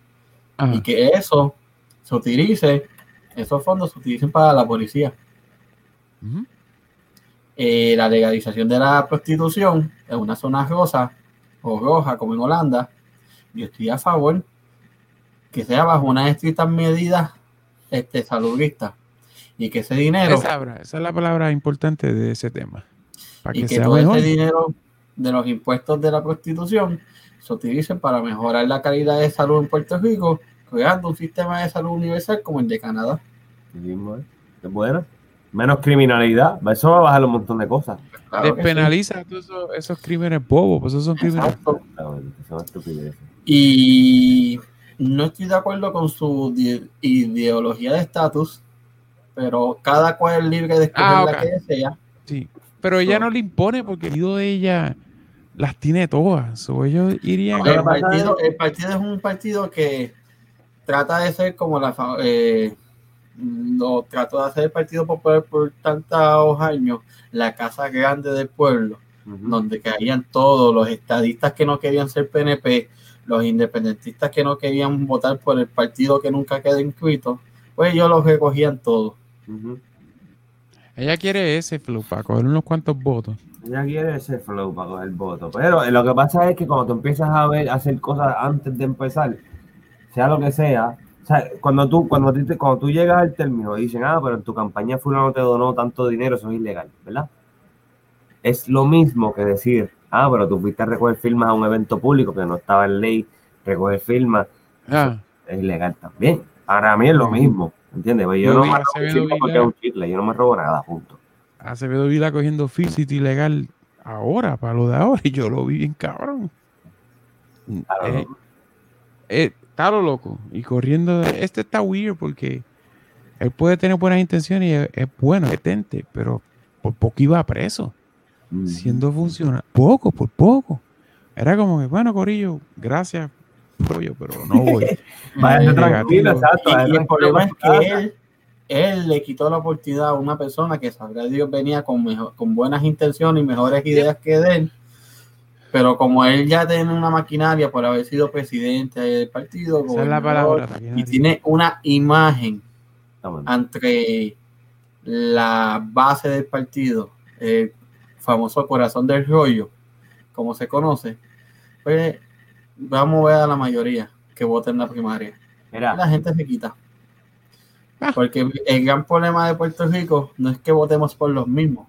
Ajá. Y que eso se utilice, esos fondos se utilicen para la policía. Eh, la legalización de la prostitución en una zona rosa o roja como en Holanda, yo estoy a favor que sea bajo unas estrictas medidas este, salubristas y que ese dinero Esa, es la palabra importante de ese tema. Para y que que sea todo mejor. ese dinero de los impuestos de la prostitución se utilicen para mejorar la calidad de salud en Puerto Rico, creando un sistema de salud universal como el de Canadá. ¿eh? Es bueno. Menos criminalidad. Eso va a bajar un montón de cosas. Claro que sí. Despenaliza todos esos, esos crímenes bobos, pues esos son crímenes. Y no estoy de acuerdo con su ideología de estatus, pero cada cual es libre de escoger Ah, la que desea. Sí. Pero ella no le impone porque el hijo de ella las tiene todas. O ellos irían. Que El partido, es- el partido es un partido que trata de ser como la eh, lo trató de hacer el Partido Popular por tantos años, la casa grande del pueblo, donde caían todos los estadistas que no querían ser PNP, los independentistas que no querían votar por el partido que nunca quedó inscrito, pues ellos los recogían todos. Ella quiere ese flow para coger unos cuantos votos. Ella quiere ese flow para coger voto. Pero eh, lo que pasa es que cuando tú empiezas a ver, a hacer cosas antes de empezar, sea lo que sea, o sea, cuando tú, cuando, te- cuando tú llegas al término y dicen, ah, pero en tu campaña fulano te donó tanto dinero, eso es ilegal, ¿verdad? Es lo mismo que decir, ah, pero tú fuiste a recoger firmas a un evento público que no estaba en ley, recoger firmas, Ah, es ilegal también. Para mí es lo mismo, ¿entiendes? Pues yo no me robo porque es un chicle, yo no me robo nada, punto. Acevedo Vila cogiendo City legal ahora, para lo de ahora, [laughs] y yo lo vi bien cabrón. Claro, Eh, eh, está lo loco. Y corriendo. Este está weird porque él puede tener buenas intenciones y es, es bueno, es detente, pero por poco iba preso. Mm. Siendo funcional. Poco, por poco. Era como que, bueno, Corillo, gracias, pollo, pero no voy. [laughs] Váyase Eh, tranquilo, exacto. Y, y el tranquilo problema es que él, él le quitó la oportunidad a una persona que sabrá Dios venía con, mejor- con buenas intenciones y mejores ideas que de él. Pero como él ya tiene una maquinaria por haber sido presidente del partido, Esa es la gobernador, palabra. y tiene una imagen Estamos- entre la base del partido, el famoso corazón del rollo, como se conoce, pues vamos a ver a la mayoría que vota en la primaria. Mira, La gente se quita. Porque el gran problema de Puerto Rico no es que votemos por los mismos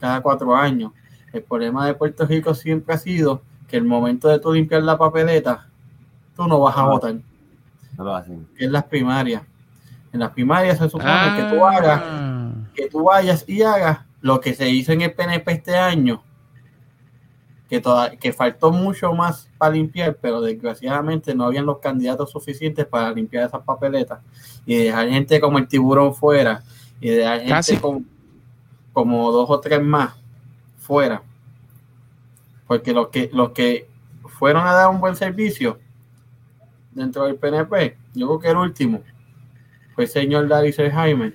cada cuatro años. El problema de Puerto Rico siempre ha sido que el momento de tú limpiar la papeleta, tú no vas a votar, No lo hacen. que es las primarias. En las primarias se supone que tú hagas, Ah, que tú vayas y hagas lo que se hizo en el PNP este año, que, toda, que faltó mucho más para limpiar, pero desgraciadamente no habían los candidatos suficientes para limpiar esas papeletas y dejar gente como el tiburón fuera y dejar gente Casi. con- como dos o tres más fuera. Porque los que, los que fueron a dar un buen servicio dentro del PNP, yo creo que el último fue el señor Larry Jaime.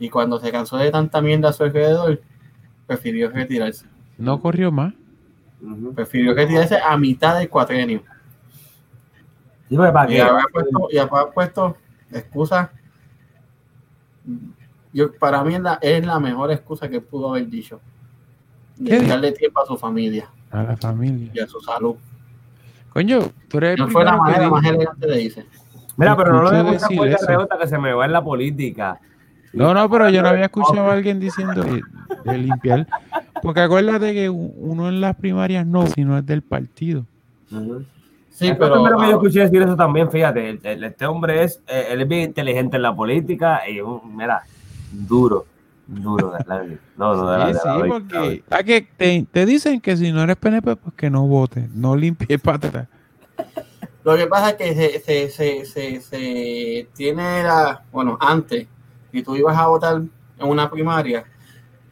Y cuando se cansó de tanta mierda a su alrededor, prefirió retirarse. no corrió más. Prefirió retirarse a mitad del cuatrenio. Sí, pues, ¿para Y habrá puesto, y habrá puesto excusas. Yo, para mí es la, es la mejor excusa que pudo haber dicho. ¿Qué? Dedicarle tiempo a su familia A la familia. y a su salud. Coño, tú eres el No fue la que manera más elegante de dice. Mira, pero no lo de mucha decir puerta eso. rebota que se me va en la política. No, no, pero yo no había escuchado a alguien diciendo de, de limpiar. Porque acuérdate que uno en las primarias no, sino es del partido. Sí, Es pero primero que yo escuché decir eso también, fíjate, este hombre es, eh, él es bien inteligente en la política y un- mira, duro, duro. de la- no, no, de la, Sí, de sí, la- de la- porque ah, que te, te dicen que si no eres PNP, pues que no votes, no limpies patata. Lo que pasa es que se, se, se, se, se tiene la, bueno, antes, si tú ibas a votar en una primaria,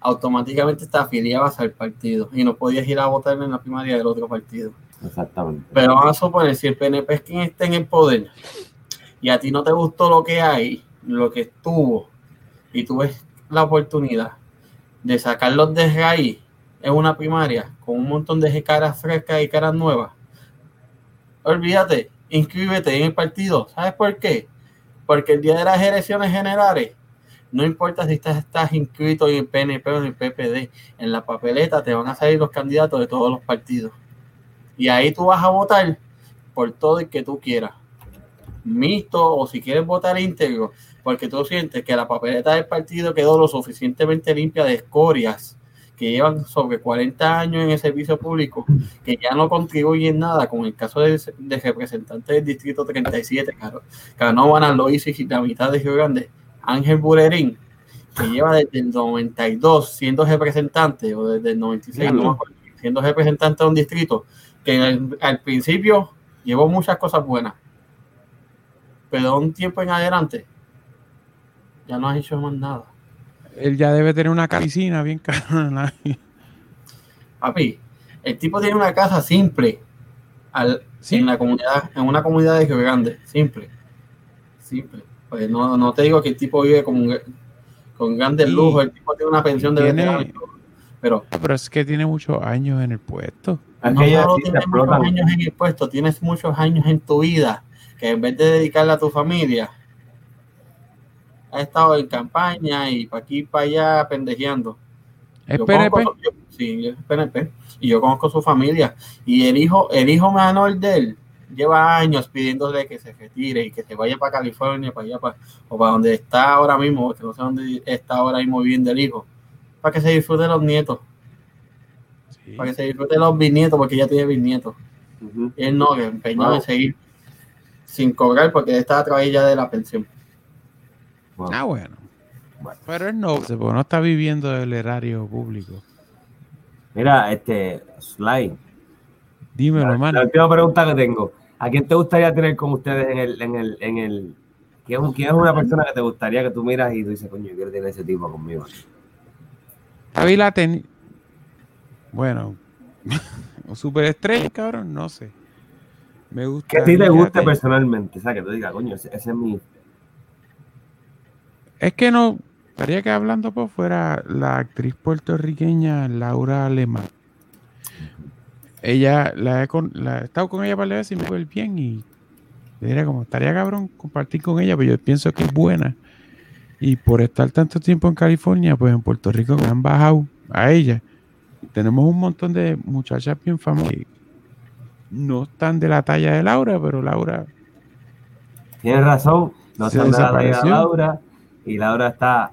automáticamente te afiliabas al partido y no podías ir a votar en la primaria del otro partido. Exactamente. Pero vamos a suponer, si el PNP es quien está en el poder y a ti no te gustó lo que hay, lo que estuvo, y tú ves la oportunidad de sacarlos de raíz en una primaria con un montón de caras frescas y caras nuevas, olvídate, inscríbete en el partido. ¿Sabes por qué? Porque el día de las elecciones generales, no importa si estás, inscrito en el PNP o en el PPD, en la papeleta te van a salir los candidatos de todos los partidos. Y ahí tú vas a votar por todo el que tú quieras. Mixto o si quieres votar íntegro, porque tú sientes que la papeleta del partido quedó lo suficientemente limpia de escorias que llevan sobre 40 años en el servicio público, que ya no contribuyen nada, con el caso de, de representante del distrito 37, Caro- Canóvanas, Loisis y la mitad de Río Grande, Ángel Burerín, que lleva desde el 92 siendo representante, o desde el 96, no siendo representante de un distrito, que al, al principio llevó muchas cosas buenas, pero un tiempo en adelante ya no has hecho más nada. Él ya debe tener una piscina bien cara. Papi, el tipo tiene una casa simple al, Sí. en la comunidad, en una comunidad de Río Grande, simple, simple. Pues no, no te digo que el tipo vive con, con grandes Y lujos, el tipo tiene una pensión de tiene- veterano y todo, pero Pero es que tiene muchos años en el puesto. Es no solo sí tienes muchos años en el puesto, tienes muchos años en tu vida que en vez de dedicarle a tu familia, has estado en campaña y para aquí y para allá pendejeando. ¿Es Yo PNP? conozco- yo- sí, es PNP. Y yo conozco su familia. Y el hijo, el hijo menor de él lleva años pidiéndole que se retire y que se vaya para California, para allá, para, o para donde está ahora mismo, que no sé dónde está ahora mismo viviendo el hijo, para que se disfrute de los nietos, Sí. para que se disfrute de los bisnietos, porque ya tiene bisnietos. Y él no, que empeñó Wow. en seguir sin cobrar porque está a través ya de la pensión. Ah, bueno. Bueno. Pero él no, porque no está viviendo del erario público. Mira, este, Sly, Dímelo, la, hermano. la última pregunta que tengo. ¿A quién te gustaría tener con ustedes en el, en el, en el, quién, es una persona que te gustaría que tú miras y tú dices, coño, yo quiero tener ese tipo conmigo? Ávila ten... Bueno, [laughs] un superestrella, cabrón, no sé. Me gusta. Que a ti te guste personalmente, o sea, que tú digas, coño, ese, ese es mi, Es que no. Estaría que hablando por fuera la actriz puertorriqueña Laura Alemán. Ella, la he, con- la he estado con ella para veces y me fue bien y le diría como, estaría cabrón compartir con ella, pero yo pienso que es buena. Y por estar tanto tiempo en California, pues en Puerto Rico me han bajado a ella. Tenemos un montón de muchachas bien famosas que no están de la talla de Laura, pero Laura Tienes razón, no Se se nada de desapareció. Laura y Laura está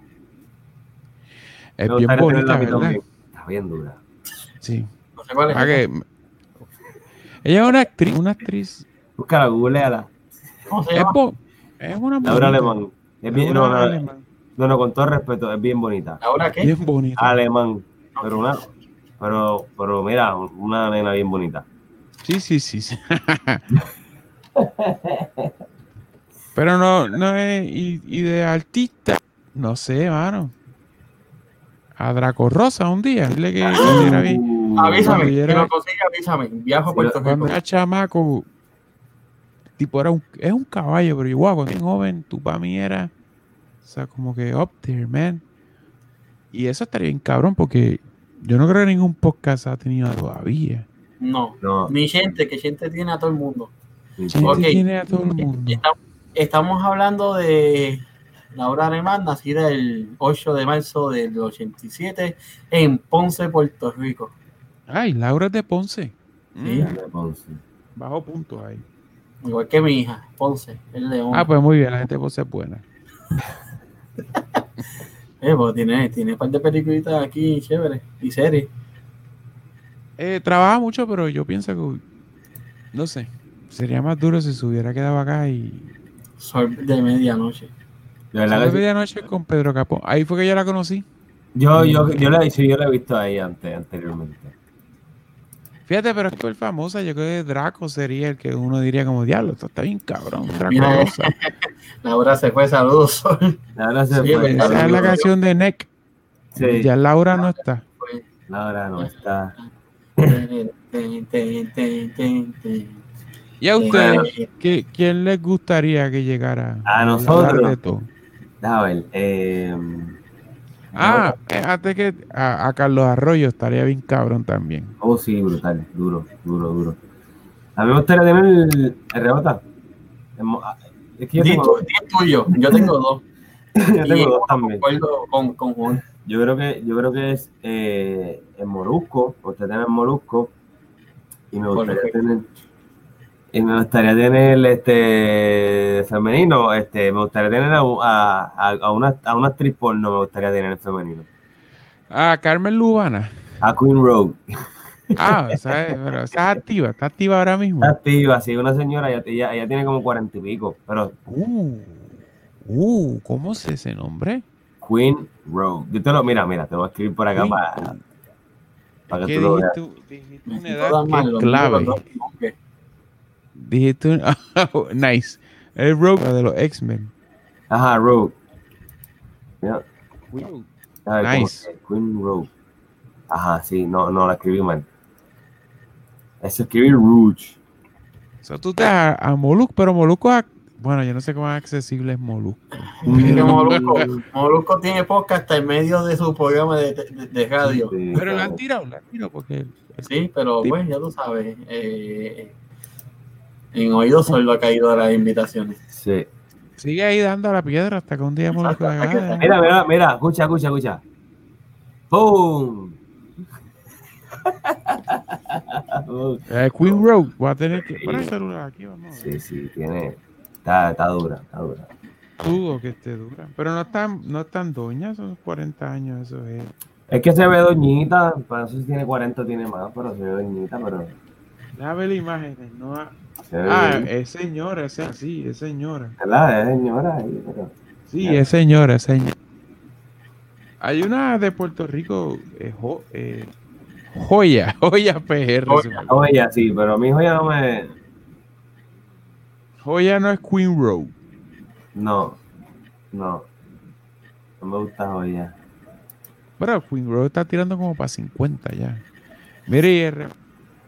es bien bonita, ¿verdad? Está bien dura. Sí. No sé cuál es. Ella es una actriz, una actriz Búscala, googleala. ¿Cómo se Es, llama? bo- es una Laura bonita. Alemán. Es bien, Laura no, no, Alemán. no, no, con todo respeto, es bien bonita. ¿Ahora qué? Bien bonita. Alemán. Pero una, pero, pero mira, una nena bien bonita. Sí, sí, sí. sí. [laughs] Pero no, no es. Y, y de artista, no sé, mano. A Draco Rosa un día. Dile que que era bien. Avísame, Cuando si yo era- lo consigue, avísame. Viajo a Puerto Cuando Rico. era chamaco, tipo, era un, es un caballo, pero igual, cuando era joven, tú para mí era, o sea, como que up there, man. Y eso estaría bien cabrón, porque yo no creo que ningún podcast ha tenido todavía. No, No, ni gente, que gente tiene a todo el mundo. Gente tiene a todo el mundo. Estamos, estamos hablando de Laura Alemán, nacida el 8 de marzo del 87 en Ponce, Puerto Rico. Ay, Laura es de Ponce. Sí. Mm, Ponce. bajo punto ahí. Igual que mi hija, Ponce, el león. Ah, pues muy bien, la gente de Ponce es buena. [laughs] Eh, pues tiene, tiene un par de películas aquí chéveres y series. Eh, trabaja mucho, pero yo pienso que, no sé, sería más duro si se hubiera quedado acá y... Sol de medianoche. De verdad que sí. medianoche con Pedro Capó. Ahí fue que yo la conocí. Yo, yo, yo, la, sí, yo la he visto ahí antes, anteriormente. Fíjate, pero es súper famosa. Yo creo que Draco sería el que uno diría como, diablo, esto está bien cabrón. Draco Mira, Rosa. [laughs] Laura se fue, saludos, Sol. Ahora se Sí, fue. verdad. Esa es la canción de Neck. Sí, Ya Laura no está. Fue. Laura no está. ¿Y a ustedes? ¿qué- ¿Quién les gustaría que llegara? A nosotros. ver. Eh, Ah, eh, antes que a, a Carlos Arroyo estaría bien cabrón también. oh, sí, brutal. Duro, duro, duro. A mí me gustaría tener el, el rebota. Ah, Es que yo tengo, tuyo, yo [laughs] tengo dos. yo Y tengo dos también. con, con Juan. Yo creo que, yo creo que es eh, el molusco. Usted tiene el molusco. Y me gustaría tener. Y me gustaría tener este femenino, este, me gustaría tener a, a, a- a una, a una actriz porno, me gustaría tener el femenino. Ah, Carmen Lubana. A Queen Rogue. Ah, esa es, pero activa, está activa ahora mismo. Está activa, sí, una señora, ella, ella, ella tiene como cuarenta y pico, pero Uh, uh, ¿cómo es ese nombre? Queen Rogue. Yo te lo, mira, mira, te lo voy a escribir por acá Queen para, para que ¿Qué tú lo veas. dijiste? Una edad que clave. Un- oh, [laughs] nice. El Rogue de los X-Men. Ajá, Rogue. Ver, ¿cómo Nice. Queen Rogue. Ajá, sí, no, no, la escribí mal. Es escribir Rouge. So, tú te a, a Molusco, pero ac- bueno, yo no sé cómo es accesible es Molusco. Es que Molusco, Molusco [laughs] tiene podcast hasta en medio de su programa de, de- de radio. Sí, Pero la claro. han tirado, la han tirado porque Sí, pero Sí. pues ya tú sabes. eh, en oídos solo ha caído las invitaciones. Sí. sigue ahí dando a la piedra hasta que un día haga- Mira, mira, mira, escucha, escucha, escucha. ¡Boom! [laughs] Eh, Queen Road, voy a tener que poner el celular aquí, vamos. Sí, sí, tiene. Está, está dura, está dura. Dudo que esté dura. Pero no están, no están doñas, son 40 años, eso es. Es que se ve doñita, para no sé si tiene 40 o tiene más, pero se ve doñita, pero. Déjame ver las imágenes, no. Ah, es señora, es sí, es señora. ¿Verdad? Es señora pero. Sí, es señora, es señora. Hay una de Puerto Rico, eh, Jo- eh, Joya, [laughs] Joya PR. Joya. ella sí, pero a mi hijo ya no me. Joya no es Queen Road. No, no. No me gusta ella. Pero Queen Road está tirando como para 50 ya. Mire,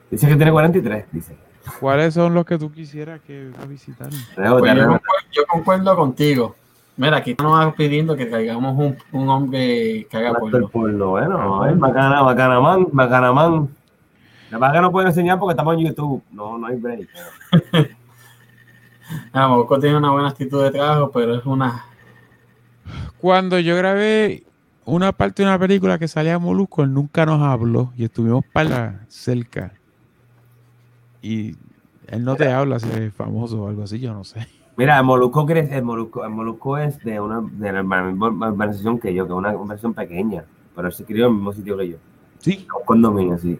Dice que tiene 43, dice. ¿Cuáles son los que tú quisieras que a visitar? Pues yo, yo concuerdo contigo. Mira, aquí nos va pidiendo que traigamos un, un hombre que haga porno. porno, bueno, ver, bacana, bacana man, bacana man. La verdad que no pueden enseñar porque estamos en YouTube. No, no hay break. [laughs] Ah, Molusco tiene una buena actitud de trabajo, pero es una. Cuando yo grabé una parte de una película que salía Molusco, él nunca nos habló y estuvimos para cerca. Y él no te habla si es famoso o algo así, yo no sé. Mira, el Molusco, el Molusco, el Molusco es de una de la misma organización que yo, que es una organización pequeña, pero él se crió en el mismo sitio que yo. Sí. Un condominio, sí.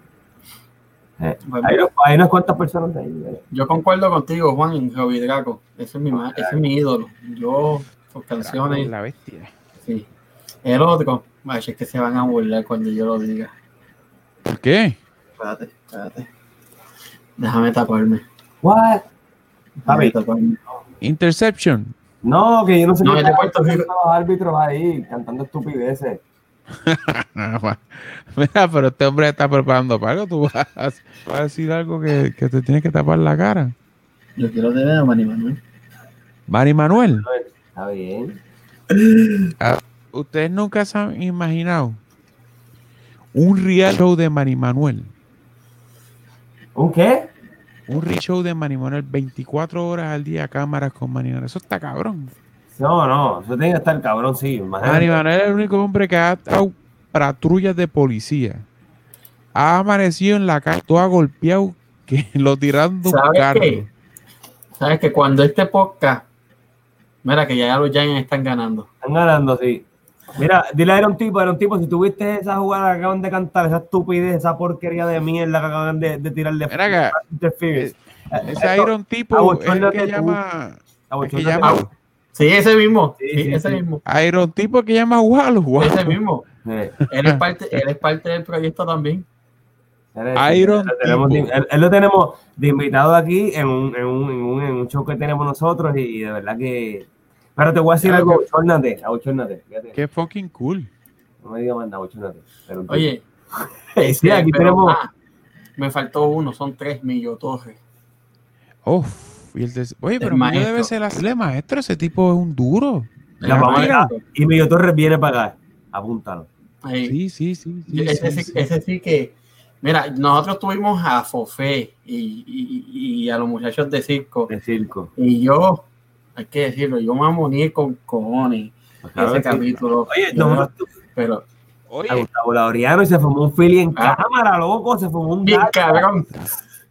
Eh, hay, unos- hay unas cuantas personas de ahí. eh. Yo concuerdo contigo, Juan, en Robbie Draco. Ese es mi, ma- ese es mi ídolo. Yo, sus canciones, La bestia. sí. El otro, es que se van a burlar cuando yo lo diga. ¿Por qué? Espérate, espérate. Déjame taparme. What? Déjame taparme. Interception. No, que yo no sé No, qué hacen Rico. los árbitros ahí cantando estupideces. [laughs] Mira, pero este hombre está preparando para algo. Tú vas a, vas a decir algo que, que te tienes que tapar la cara. Yo quiero tener a Manny Manuel. Manny Manuel, Está bien. ustedes nunca se han imaginado un real show de Manny Manuel. ¿Un qué? Un real show de Manny Manuel 24 horas al día, cámaras con Manny Manuel. Eso está cabrón. No, no, eso tiene que estar cabrón, sí. imagínate. Manny Manuel es el único hombre que ha estado patrullas de policía. Ha amanecido en la calle, todo ha golpeado, que [laughs] lo tiraron de un ¿Sabes carro. qué? Sabes que cuando este podcast, mira que ya los Giants están ganando. Están ganando, sí. Mira, dile a Iron Tipo, Iron Tipo, si tuviste esa jugada que acaban de cantar, esa estupidez, esa porquería de mierda que acaban de, de tirar de Mira que- interference. Ese Iron tipo es el que llama. que llama. Sí, ese mismo. Sí, Sí, sí, ese sí. mismo. Iron tipo que llama Walu. Walu. Ese mismo. Eh, Él es parte, él es parte del proyecto también. Iron tenemos él, él lo tenemos de invitado aquí en un, en, un, en, un, en un show que tenemos nosotros y, de verdad que... Pero te voy a decir algo, que- abochórnate, abochórnate. Fíjate, Qué fucking cool. no me digas más nada, abochórnate. Oye, [laughs] sí, este, aquí pero, tenemos... ah, me faltó uno, son tres Millo Torres. Uf, y el des- Oye, pero El Millo debe maestro. ser así. maestro, ese tipo es un duro. La a dejar. Y Millo Torres viene para acá. Apúntalo. Sí, sí, sí. sí, ese, sí, sí, sí. ese sí que, mira, nosotros tuvimos a Fofé y, y- y a los muchachos de circo. De circo. Y yo, hay que decirlo, yo me moní con cojones Claro ese capítulo. Oye, Yo- no, pero, a Oye, Gustavo Laureano y se formó un Philly en Ah. cámara, loco. Se formó un bien cabrón.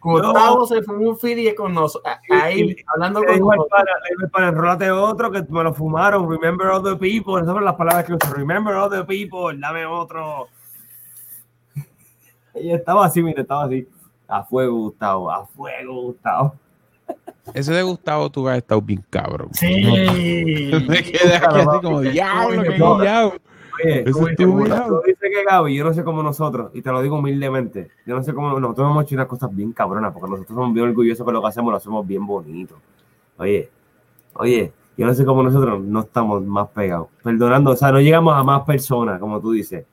Gustavo se fue un filie con nosotros. Ahí, hablando con nosotros. pana, enrólate otro que me lo fumaron. Remember all the people. Esas son las palabras que usó. Remember all the people. Dame otro. Y estaba así, mira, estaba así. A fuego, Gustavo. A fuego, Gustavo. Ese de Gustavo tú has estado bien cabrón. Sí. [laughs] Me quedé aquí así como, diablo, qué guillao". Oye, Eso tú dices que Gaby, yo no sé cómo nosotros, y te lo digo humildemente, yo no sé cómo nosotros hemos hecho unas cosas bien cabronas, porque nosotros somos bien orgullosos que lo que hacemos lo hacemos bien bonito. Oye, oye, yo no sé cómo nosotros no estamos más pegados. Perdonando, o sea, no llegamos a más personas, como tú dices.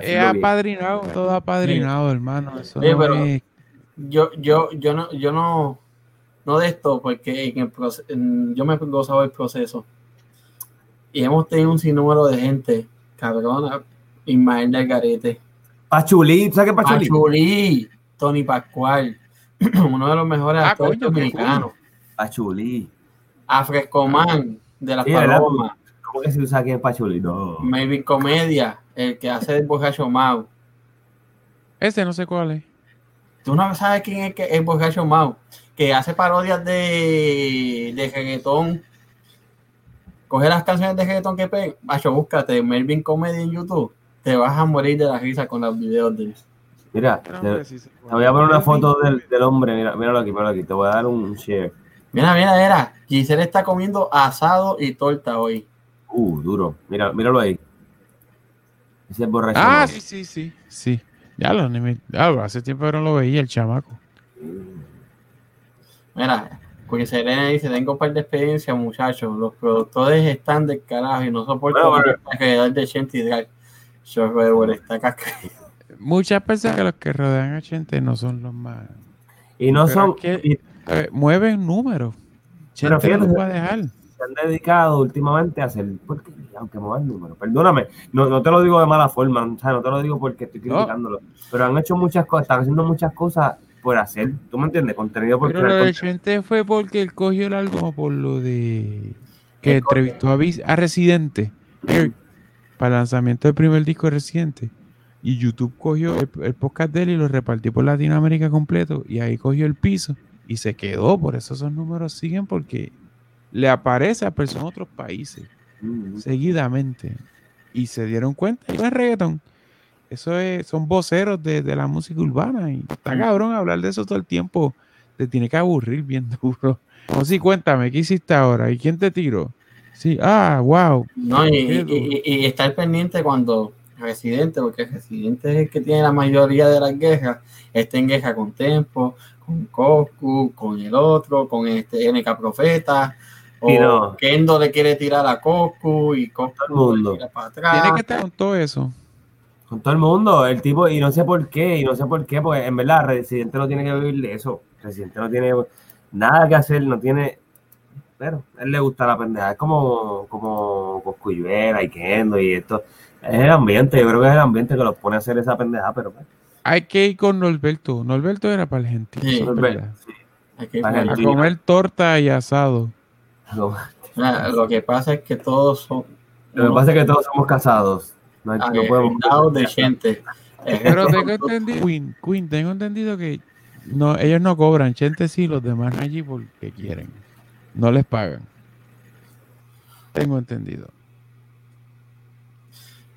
Es decirlo bien. apadrinado, todo apadrinado, hermano. Eso Oye, no pero- es- Yo, yo, yo no, yo no, no de esto, porque en el proce- en- yo me he gozado el proceso. Y hemos tenido un sinnúmero de gente, cabrona, Ismael del Garete, Pachulí, ¿tú ¿sabes qué Pachulí? Pachulí, Tony Pascual, [clears throat] uno de los mejores Ah, actores coño, dominicanos, Pachulí. a Frescoman, de las. Palomas, ¿Cómo que si tú sabes quién es Pachulí? No. Melvin Comedia, el que hace el borracho Mau. Ese no sé cuál es. Tú no sabes quién es que- el borracho Mau, que hace parodias de, de reggaetón. Coge las canciones de reggaetón que pegan. Macho, búscate Melvin Comedy en YouTube. Te vas a morir de la risa con los videos de él. Mira, te, te voy a poner una foto del, del hombre, mira, míralo aquí, míralo aquí, te voy a dar un share. Mira, mira, mira. Giselle está comiendo asado y torta hoy. Uh, duro. Mira, míralo ahí. Ese es borracho. Ah, sí, sí, sí. Sí. Ya lo, ni me- ya hace tiempo que no lo veía el chamaco. Mira, Serena dice, tengo un par de experiencia, muchachos. Los productores están del carajo y no soporto Bueno, bueno. alrededor de Shanty Drag. Yo, güey, está caca. Muchas personas que los que rodean a Chente no son los más. Y no Pero son, es que- y mueven números. Pero Chente no fíjate- los va a dejar. se han dedicado últimamente a hacer, porque aunque muevan números, perdóname, no, no te lo digo de mala forma, o sea, no te lo digo porque estoy No. criticándolo, pero han hecho muchas cosas, están haciendo muchas cosas por hacer, ¿tú me entiendes? Contenido por Pero crear lo de. Chente fue porque él cogió el algo por lo de que El entrevistó a, Residente Eric, para el lanzamiento del primer disco de Residente. Y YouTube cogió el, el podcast de él y lo repartió por Latinoamérica completo. Y ahí cogió el piso y se quedó. Por eso esos números siguen porque le aparece a personas de otros países Mm, seguidamente. Y se dieron cuenta y fue reggaetón. eso es, son voceros de, de la música urbana. Y está cabrón hablar de eso todo el tiempo. Te tiene que aburrir bien [laughs] duro. O sí, cuéntame, ¿qué hiciste ahora? ¿Y quién te tiró? Sí, ah, wow. No, y, y, y- y estar pendiente cuando Residente, porque Residente es el que tiene la mayoría de las quejas, está en queja con Tempo, con Coscu, con el otro, con este NK Profeta, o Y no. Kendo le quiere tirar a Coscu y Coscu Todo el mundo. le tira para atrás. Tiene que estar con todo eso. Con todo el mundo, el tipo, y no sé por qué, y no sé por qué, porque en verdad Residente no tiene que vivir de eso. Residente no tiene nada que hacer, no tiene. Pero a él le gusta la pendeja. Es como, como Coscuyuela y Kendo y esto. Es el ambiente, yo creo que es el ambiente que los pone a hacer esa pendeja, pero pues, Hay que ir con Norberto. Norberto era para el gentil. Sí, Norberto, sí. A gente- comer torta y asado. Lo, Mira, Lo que pasa es que todos son lo que pasa es que todos somos casados. No, hay- no podemos. agregados de gente. Pero [laughs] tengo entendido, Queen, Queen, tengo entendido que no, ellos no cobran, Chente sí, los demás allí porque quieren. No les pagan. Tengo entendido.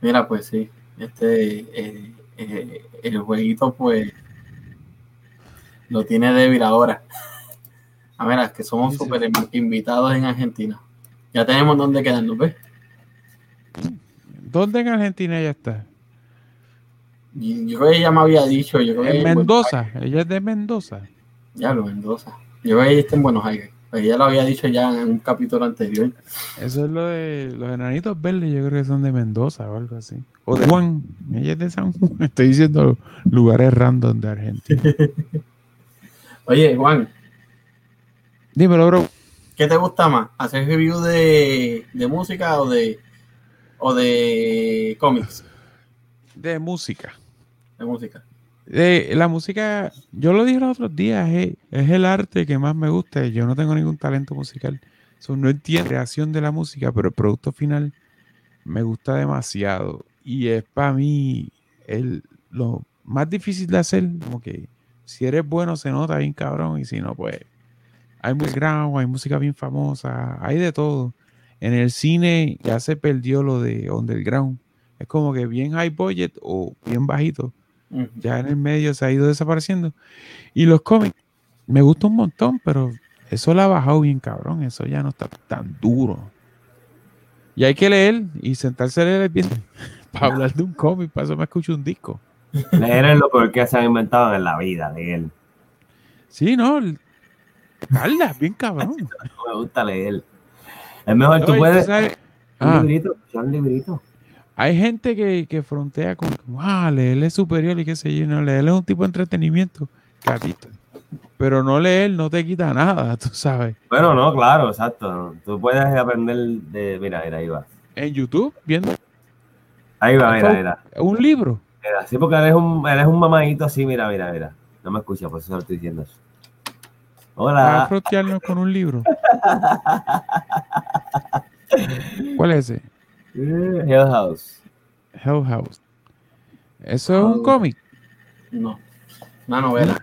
Mira, pues sí, este eh, eh, el jueguito pues lo tiene débil ahora. A ver, es que somos Sí, sí. súper invitados en Argentina. Ya tenemos dónde quedarnos, ¿ves? ¿Dónde en Argentina ella está? Yo creo que ella me había dicho, yo creo que En Mendoza. Ella es de Mendoza. Ya lo Mendoza. Yo creo que ella está en Buenos Aires. Pues ella lo había dicho ya en un capítulo anterior. Eso es lo de los enanitos verdes, yo creo que son de Mendoza o algo así. O de Juan. Ella es de San Juan. [laughs] Estoy diciendo lugares random de Argentina. [laughs] Oye, Juan, Dímelo, bro. ¿qué te gusta más? ¿Hacer review de, de música o de o de cómics? De música. De música. Eh, la música, yo lo dije los otros días, es, es el arte que más me gusta. Yo no tengo ningún talento musical. So, no entiendo la creación de la música, pero el producto final me gusta demasiado. Y es para mí el, lo más difícil de hacer. Como que si eres bueno se nota bien cabrón y si no, pues hay música ground, hay música bien famosa, hay de todo. En el cine ya se perdió lo de underground. Es como que bien high budget o bien bajito ya en el medio se ha ido desapareciendo. Y los cómics, me gusta un montón, pero eso lo ha bajado bien cabrón, eso ya no está tan duro. Y hay que leer y sentarse a leer bien [laughs] para hablar de un cómic, para eso me escucho un disco. Leer es lo peor que se han inventado en la vida, leer. Sí, no, tarda, bien cabrón. [laughs] Me gusta leer. Es mejor, No, tú puedes. sabes- Un Ah, librito, un librito. hay gente que, que frontea con, ah, leer es superior y qué sé yo, no, leer es un tipo de entretenimiento, gatito. Pero no leer no te quita nada, [laughs] tú sabes. Bueno, no, claro, exacto. Tú puedes aprender de. Mira, mira, ahí va. En YouTube, viendo Ahí va, mira, mira. un libro. Mira, sí, porque eres un, eres un mamadito así, mira, mira, mira. No me escucha, por eso lo estoy diciendo eso. A Hola. frontearnos con un libro. [laughs] ¿Cuál es ese? Eh, Hell House. Hell House. Eso es un cómic. No. Una novela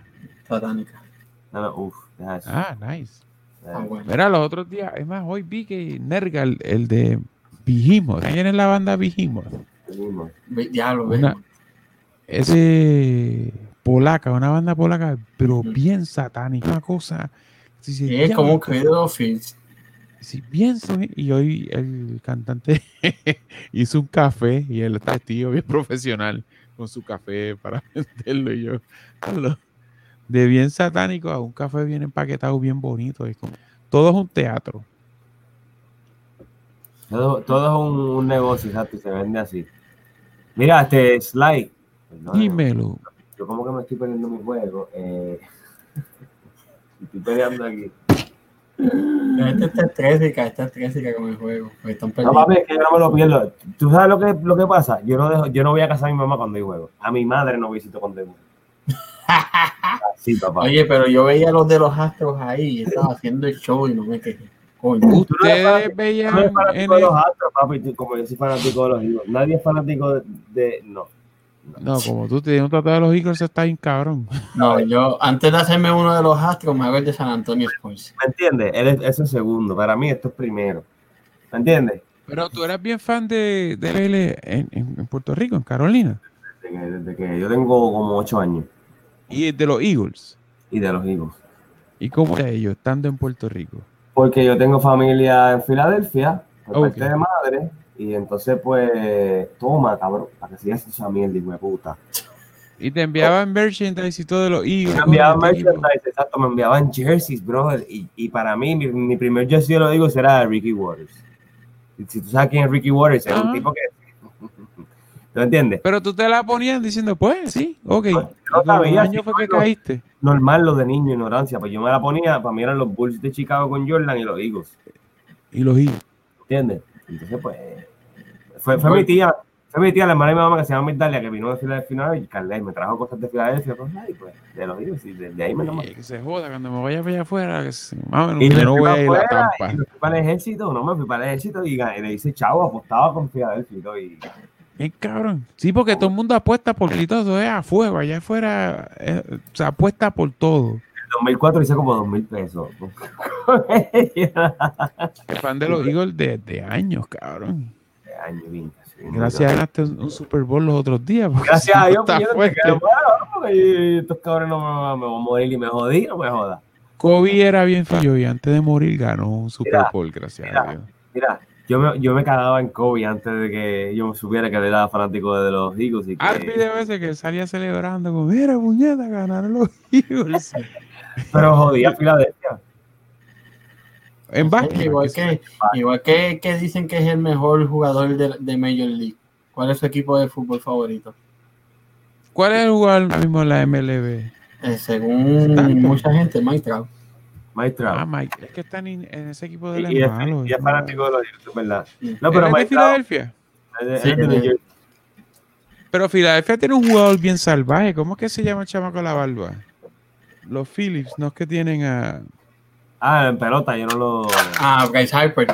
satánica. No, no, uf, deja eso. Ah, nice. Ah, bueno. Mira, los otros días, es más, hoy vi que Nergal, el, el de Behemoth, ¿quién es la banda. Ve- Diablo. Una- Ese polaca, una banda polaca, pero bien satánica, una cosa. sí, sí, Sí, es como un Credo bien suave. Y hoy el cantante [laughs] hizo un café y él está vestido bien profesional con su café para [laughs] venderlo. Y yo, "Carlos, de bien satánico a un café bien empaquetado, bien bonito. Es como, todo es un teatro. Todo, todo es un, un negocio, exacto, y se vende así. Mira, este Sly. Dímelo. Yo como que me estoy perdiendo mi juego. Eh, [laughs] estoy peleando aquí. Esta está estrésica, está estrésica con el juego. Están No, papi, es que yo no me lo pierdo. ¿Tú sabes lo que, lo que pasa? Yo no, dejo, yo no voy a casar a mi mamá cuando hay juego. A mi madre no visito cuando hay juego. [laughs] Sí, papá. Oye, pero yo veía los de los astros ahí, estaba haciendo el show y no me quejé. Coño. No Ustedes veían Yo no soy en fanático de el- los astros, papi, tú- como yo soy fanático de los Eagles. Nadie es fanático de... de- no. No, como tú tienes un tratado de los Eagles, está bien cabrón. No, yo antes de hacerme uno de los astros, me hago el de San Antonio Spurs. ¿Me entiendes? Él es, eso es segundo. Para mí esto es primero. ¿Me entiendes? Pero tú eras bien fan de, de él en, Puerto Rico, en Carolina. Desde que, desde que yo tengo como ocho años. Y de los Eagles. Y de los Eagles. ¿Y cómo es ellos estando en Puerto Rico? Porque yo tengo familia en Filadelfia, por Ok. parte de madre, y entonces pues, toma, cabrón, para que sigas esa mierda, hijo de puta. Y te enviaban merchandise y todo de los Eagles. Me enviaban merchandise, exacto, me enviaban jerseys, brother, y, y para mí, mi, mi primer jersey, yo lo digo, será de Ricky Waters. Y si tú sabes quién es Ricky Waters, es un Ajá. tipo que... [laughs] ¿Tú entiendes? Pero tú te la ponías diciendo, pues sí, ok. No, yo no ¿Qué sabía, año fue que no. caíste? Normal lo de niño, ignorancia, pues yo me la ponía, para mí eran los Bulls de Chicago con Jordan y los Eagles. Y los Eagles. ¿Entiendes? Entonces, pues, fue, fue mi tía, fue mi tía, la hermana de mi mamá que se llama Migdalia, que vino de Filadelfia y Carles me trajo cosas de Filadelfia, pues, ay, pues, de los Eagles, y de, de ahí me Eh, que se joda cuando me vaya para allá afuera. Que se, menos, Y yo no voy a ir a afuera, Tampa. y me fui para el ejército, no me fui para el ejército y, y le hice chavo, apostaba con Filadelfia y todo, y Bien cabrón. Sí, porque todo el mundo apuesta por y todo es a fuego. Allá afuera eh, se apuesta por todo. en 2004 hice como dos mil pesos. El fan de los Eagles de, de años, cabrón. De año, Gracias ganaste un, Super Bowl los otros días. Gracias a Dios, yo no quedo porque estos cabrones no me, me voy a morir y me jodí, no me joda. Kobe era bien fallo y antes de morir ganó un Super Mira, Bowl, gracias mira. a Dios. Mira, yo me, yo me cagaba en Kobe antes de que yo supiera que él era fanático de los Eagles y que, Al video ese que salía celebrando como, mira, puñeta, ganaron los Eagles. [laughs] pero jodía a Filadelfia. En básquet. Igual que, igual que, que dicen que es el mejor jugador de, de Major League. ¿Cuál es su equipo de fútbol favorito? ¿Cuál es el jugador ahora mismo en la MLB? Eh, según mucha gente, Mike Trout. Maestro. Ah, Mike, es que están en, en ese equipo de los y es, y es fanático de los Eagles, ¿verdad? No, ¿Él pero es de Mike Trout Filadelfia. es de- Sí, es de de-. Pero Filadelfia tiene un jugador bien salvaje. ¿Cómo es que se llama el chamaco con la barba? Los Phillips, no es que tienen a Ah, en pelota, yo no lo. Ah, Bryce Harper.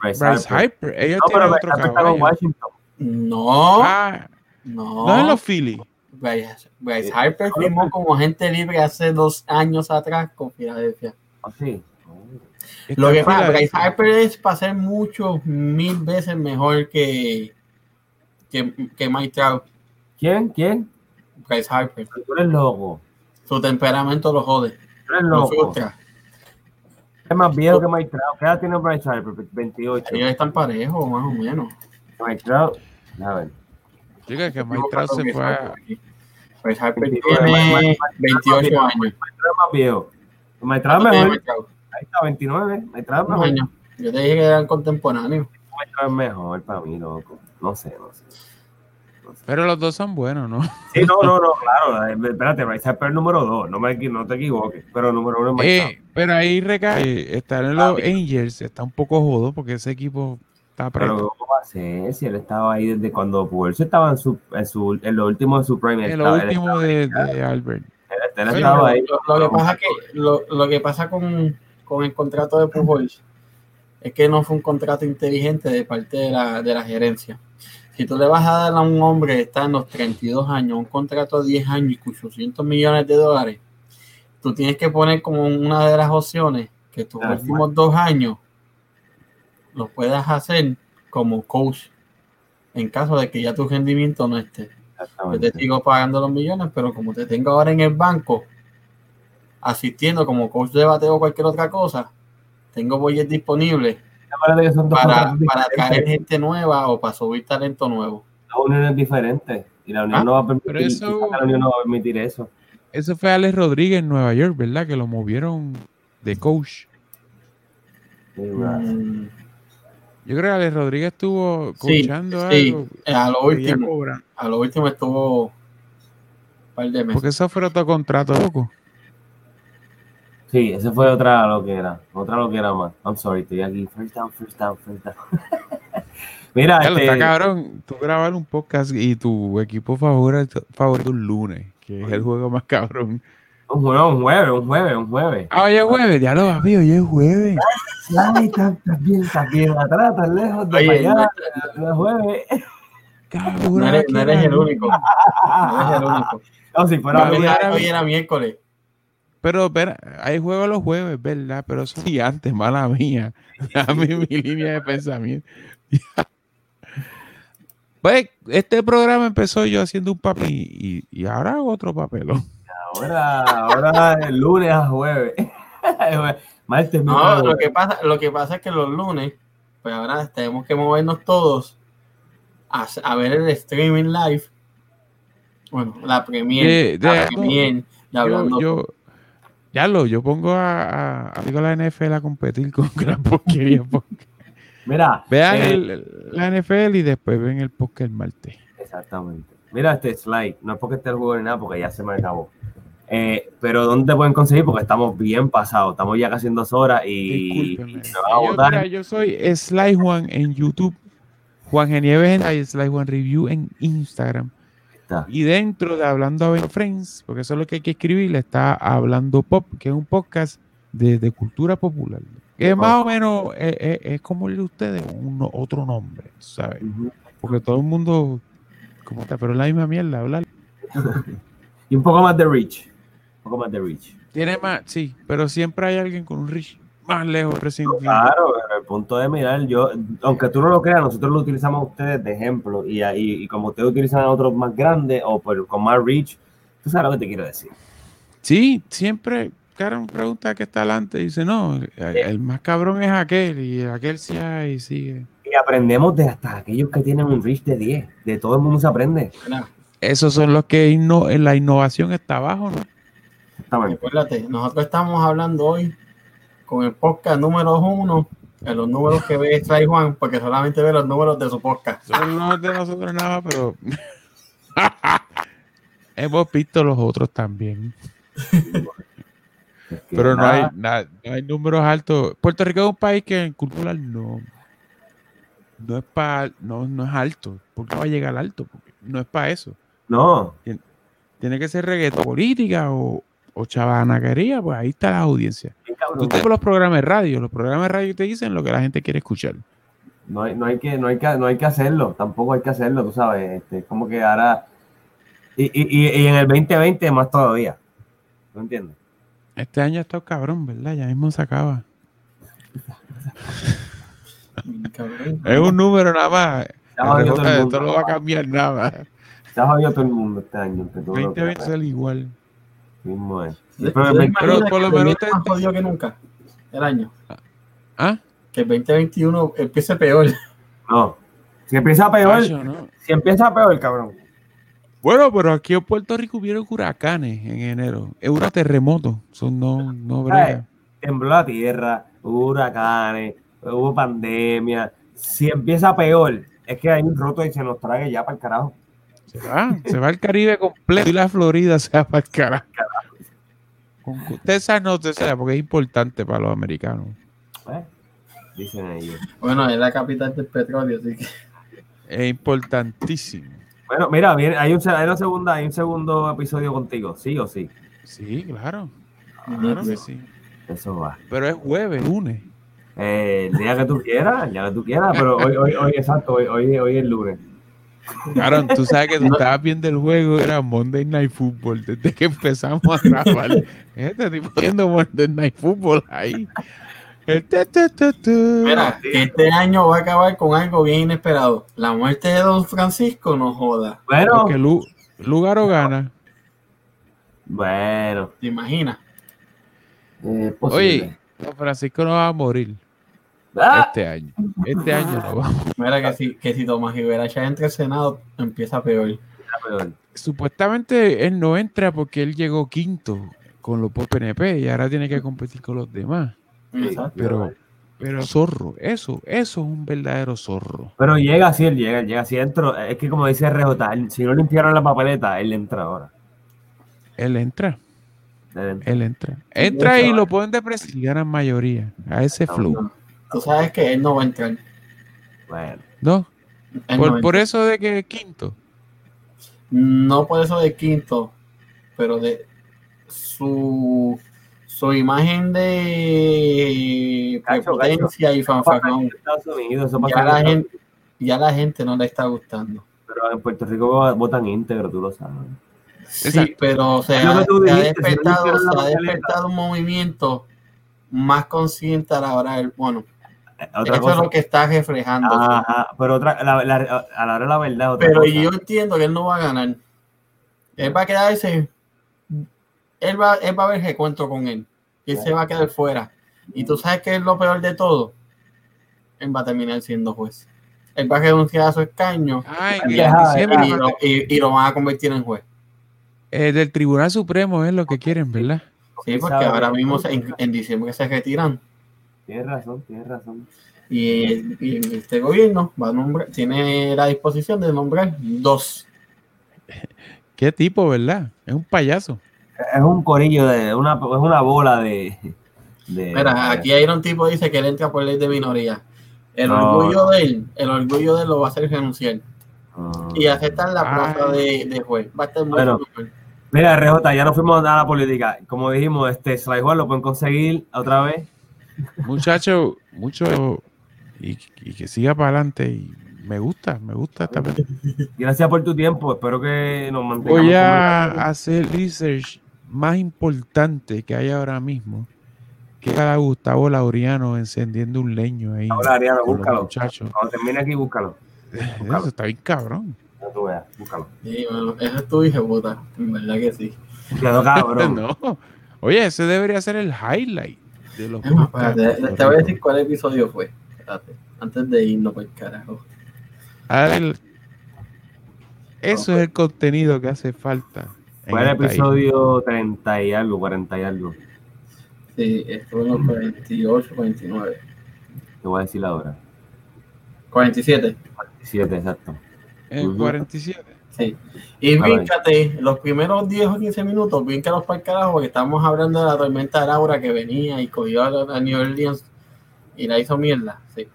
Bryce Bryce Harper. Hyper. Ellos No, pero otro Harper está con. Washington. No, Ah, no. no es los Phillies. Bryce, Bryce Harper firmó como agente libre hace dos años atrás con Filadelfia. Ah, sí. Está Lo que pasa. Bryce Harper es para ser mucho, mil veces mejor que, que, que Mike Trout. ¿Quién? ¿Quién? Bryce Harper. Tú eres loco. Su temperamento lo jode. Tú eres Lo loco. frustra. Es más viejo que Mike Trout. ¿Qué edad tiene Bryce Harper? 28. Ellos están parejos, más o menos. Mike Trout. A ver. Chica, que Mike Trout se fue a... Bryce Harper 29, tiene 28 años. Mike Trout es más viejo. Mike Trout es ¿Cuánto tiene mejor. Ahí está, 29. Mike Trout es Unos mejor. años. Yo te dije que eran contemporáneos. Mike Trout es mejor para mí, loco. No sé, no sé. Pero los dos son buenos, ¿no? Sí, no, no, no, claro. eh, Espérate, Bryce Harper es número 2. No, me, no te equivoques. Pero el número 1 es. Eh, pero ahí recae, estar en los Angels está un poco jodo porque ese equipo está Pero preto. ¿cómo va a ser? Si él estaba ahí desde cuando Pulse estaba en su, en su, en lo último de su prime. En lo último de, de Albert. él- él Oye, estaba Lo, ahí. lo- lo que pasa que lo, lo que pasa con, con el contrato de Pujols es que no fue un contrato inteligente de parte de la, de la gerencia. Si tú le vas a dar a un hombre que está en los 32 años un contrato de 10 años y 800 millones de dólares, tú tienes que poner como una de las opciones que tus Ah, últimos dos años los puedas hacer como coach en caso de que ya tu rendimiento no esté. Yo te sigo pagando los millones, pero como te tengo ahora en el banco, asistiendo como coach de bateo o cualquier otra cosa, tengo boyes disponibles que son dos para, para traer gente nueva o para subir talento nuevo. dos uniones diferentes. Y la unión Ah, no va a permitir, pero eso- la unión no va a permitir eso. Eso fue Alex Rodríguez en Nueva York, ¿verdad? Que lo movieron de coach. Sí. Mm, Yo creo que Alex Rodríguez estuvo Sí, coachando sí. algo. a lo que ya último, a lo último estuvo un par de meses. Porque eso fue otro contrato loco. Sí, ese fue otra lo que era. Otra lo que era más. I'm sorry, estoy aquí. First down, first down, first down. [laughs] Mira, Ya lo está este, cabrón. Tú grabar un podcast y tu equipo favorito, favorito un lunes, que es el juego más cabrón. un jueves, un jueves, un jueves, un jueves. Ah, hoy es jueves, ya lo vas, hoy es jueves. Ay, estás bien, estás bien atrás, estás lejos de allá. El jueves. Cabrón, No eres, no el único. No eres el único. [laughs] No, si fuera Hoy hoy era miércoles. Pero, espera, hay juegos los jueves, ¿verdad? Pero eso sí antes, mala mía. [laughs] Dame mi línea de pensamiento. [laughs] Pues este programa empezó yo haciendo un papel y, y, y ahora hago otro papelón. Ahora, ahora el lunes a jueves. [laughs] Martes, No, miércoles, lo que pasa, lo que pasa es que los lunes, pues ahora tenemos que movernos todos a, a ver el streaming live. Bueno, la premier, De- de- la premier de Yo, hablando. yo, ya lo, yo pongo a, a, digo, la NFL a competir con [laughs] gran porquería. [laughs] porque- Mira, Vean eh, el- la NFL y después ven el el martes. Exactamente. Mira este slide, no es porque esté el juego ni nada, porque ya se me acabó. Eh, pero ¿dónde te pueden conseguir? Porque estamos bien pasados, estamos ya casi en dos horas y, y me van a Yo, votar. mira, yo soy Sly Juan en YouTube, Juan Genieves en Sly Juan Review en Instagram. Está. Y dentro de Hablando a Ben Friends, porque eso es lo que hay que escribir, está Hablando Pop, que es un podcast de, de cultura popular. Que más o menos es, es- es como el de ustedes, un, otro nombre, ¿sabes? Porque todo el mundo, como está, pero es la misma mierda, hablar. [laughs] Y un poco más de reach. Un poco más de reach. Tiene más, sí, pero siempre hay alguien con un reach más lejos recién. Claro, pero el punto de mirar, yo, aunque tú no lo creas, nosotros lo utilizamos a ustedes de ejemplo y, y, y como ustedes utilizan a otros más grandes o por- con más reach, tú sabes lo que te quiero decir. Sí, siempre, Karen pregunta que está adelante y dice, no, el, el más cabrón es aquel y aquel sí hay, sigue. Y aprendemos de hasta aquellos que tienen un reach de 10. De todo el mundo se aprende. Esos son los que inno- en la innovación está abajo, ¿no? Exactamente. Recuérdate, nosotros estamos hablando hoy con el podcast número uno, de los números que ve Sly Juan, porque solamente ve los números de su podcast. Son los de nosotros nada pero [laughs] hemos visto los otros también. Es que Pero no hay, nada, na- no hay números altos. Puerto Rico es un país que en cultural no, no es para, no, no es alto. ¿Por qué va a llegar alto? Porque no es para eso. No, Tiene que ser reggaetón, política o, o chavanaquería, pues ahí está la audiencia. Bien Tú cabrón. tienes los programas de radio, los programas de radio te dicen lo que la gente quiere escuchar. No hay, no, hay que, no, hay que, no hay que hacerlo, tampoco hay que hacerlo, tú sabes. Este, es como que ahora. Y, y, y, y en el 2020 más todavía. ¿No entiendes? Este año estado cabrón, ¿verdad? Ya mismo se acaba. Cabrón. Es un número nada más. El el esto no va a cambiar nada. Se ha jodido todo el mundo este año. que todo lo que 2020 sale igual. mismo es. ¿Te- Pero el te 20 Pero imaginas por lo que menos te- más jodido que nunca el año? ¿Ah? Que el 2021 empiece peor. No. Si empieza peor, si empieza peor, cabrón. Bueno, pero aquí en Puerto Rico hubieron huracanes en enero. Es un terremoto. Son no, no brega. Tembló la tierra, hubo huracanes, hubo pandemia. Si empieza peor, es que hay un roto y se nos trague ya para el carajo. Se va, se va el Caribe completo y la Florida se va para el carajo. Con- Usted sabe, no, usted sabe, porque es importante para los americanos. ¿eh? Dicen ellos. Bueno, es la capital del petróleo, así que. Es importantísimo. Bueno, mira, viene, hay, un, hay una segunda, hay un segundo episodio contigo, sí o sí. Sí, claro. Claro que sí. Eso va. Pero es jueves, lunes. Eh, el día que tú quieras, el día que tú quieras, pero hoy, hoy, hoy exacto, hoy, hoy, hoy es lunes. Claro, tú sabes que tú [laughs] estabas viendo el juego, era Monday Night Football, desde que empezamos a grabar. [laughs] Este tipo viendo Monday Night Football ahí. El tu, tu, tu, tu. Mira, este año va a acabar con algo bien inesperado. La muerte de Don Francisco no joda. Bueno, Porque Lu- Lugaro gana. bueno, ¿Te imaginas? eh. Oye, Don Francisco no va a morir Ah, este año. Este año no va a morir. Mira que si, que si Tomás Rivera ya entra al Senado, empieza peor. Supuestamente él no entra porque él llegó quinto con los por PNP y ahora tiene que competir con los demás. Exacto. Pero, pero zorro, eso, eso es un verdadero zorro. Pero llega así, él llega, él llega así dentro. Es que como dice RJ, si no limpiaron la papeleta, él entra ahora. Él entra, Él entra. él entra. Entra y lo pueden depresión y ganan mayoría a ese flow. No. Tú sabes que él no va a entrar. Bueno, ¿No? Él Por, no, por eso de que quinto. no por eso de quinto, pero de su, su imagen de Cacho, prepotencia y fanfarrón. Ya la, gente, ya la gente no le está gustando. Pero en Puerto Rico votan íntegro, tú lo sabes. Sí, Exacto. pero se ha, se dijiste, despertado, se ha despertado un movimiento más consciente a la hora del, bueno, otra Eso cosa. es lo que está reflejando. Ajá, pero otra, la- la- a la hora de la verdad, otra Pero cosa. yo entiendo que él no va a ganar. Él va a quedarse. Él va, él va a ver recuento con él. Y él se va a quedar fuera. Y tú sabes que es lo peor de todo. Él va a terminar siendo juez. Él va a renunciar a su escaño Ay, diciembre y lo, y- y lo van a convertir en juez. eh, del Tribunal Supremo es lo que quieren, ¿verdad? Sí, porque ahora mismo en diciembre se retiran. Tienes razón, tienes razón. Y, y este gobierno va a nombrar, tiene la disposición de nombrar dos. [laughs] Qué tipo, ¿verdad? Es un payaso. Es un corillo de, una, es una bola de. de Mira, aquí hay un tipo que dice que él entra por ley de minoría. El No, orgullo de él, el orgullo de él lo va a hacer renunciar Ah. y aceptar la plaza Ay. de, de juez. Va a estar muy Bueno. Mira, RJ, ya no fuimos a la política. Como dijimos, este Sly Juan lo pueden conseguir otra vez. Muchacho, mucho. Y, y que siga para adelante. Y me gusta, me gusta esta película. Gracias por tu tiempo. Espero que nos mantengamos. Voy a hacer research más importante que hay ahora mismo. Que era Gustavo Laureano encendiendo un leño ahí. Con los búscalo. muchachos. Cuando termine aquí, búscalo. Eso está bien cabrón. No tú veas, búscalo. Sí, bueno, eso es tu hija puta, en verdad que sí. Quedó cabrón. [laughs] No. Oye, ese debería ser el highlight de los Es más, espérate, te, voy a decir cuál episodio fue. Espérate, antes de irnos por el carajo. A ver, eso es el contenido que hace falta. Fue el episodio 30 y algo, 40 y algo. Sí, estuvo en los 48, 49. Te voy a decir ahora. 47. 47, exacto. En Ujú. 47. Sí. Y bríncate, los primeros 10 o 15 minutos, brincalos para el carajo, porque estamos hablando de la tormenta de Laura que venía y cogió a, a New Orleans y la hizo mierda. Sí.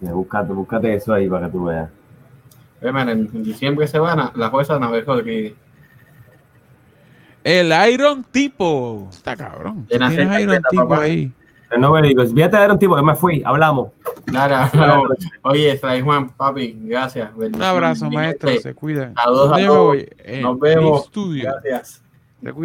Búscate, búscate eso ahí para que tú veas. En, diciembre se van a la jueza Anabel Rodríguez. El Iron Tipo. Está cabrón. De Iron Tipo ahí. El no me digo, fíjate, era un tipo que me fui, hablamos. Nada, [laughs] no. Oye, Fray Juan, papi, gracias. Un abrazo, maestro. Se cuida. Saludos ¿Dónde a todos. voy? En Nos vemos. Gracias.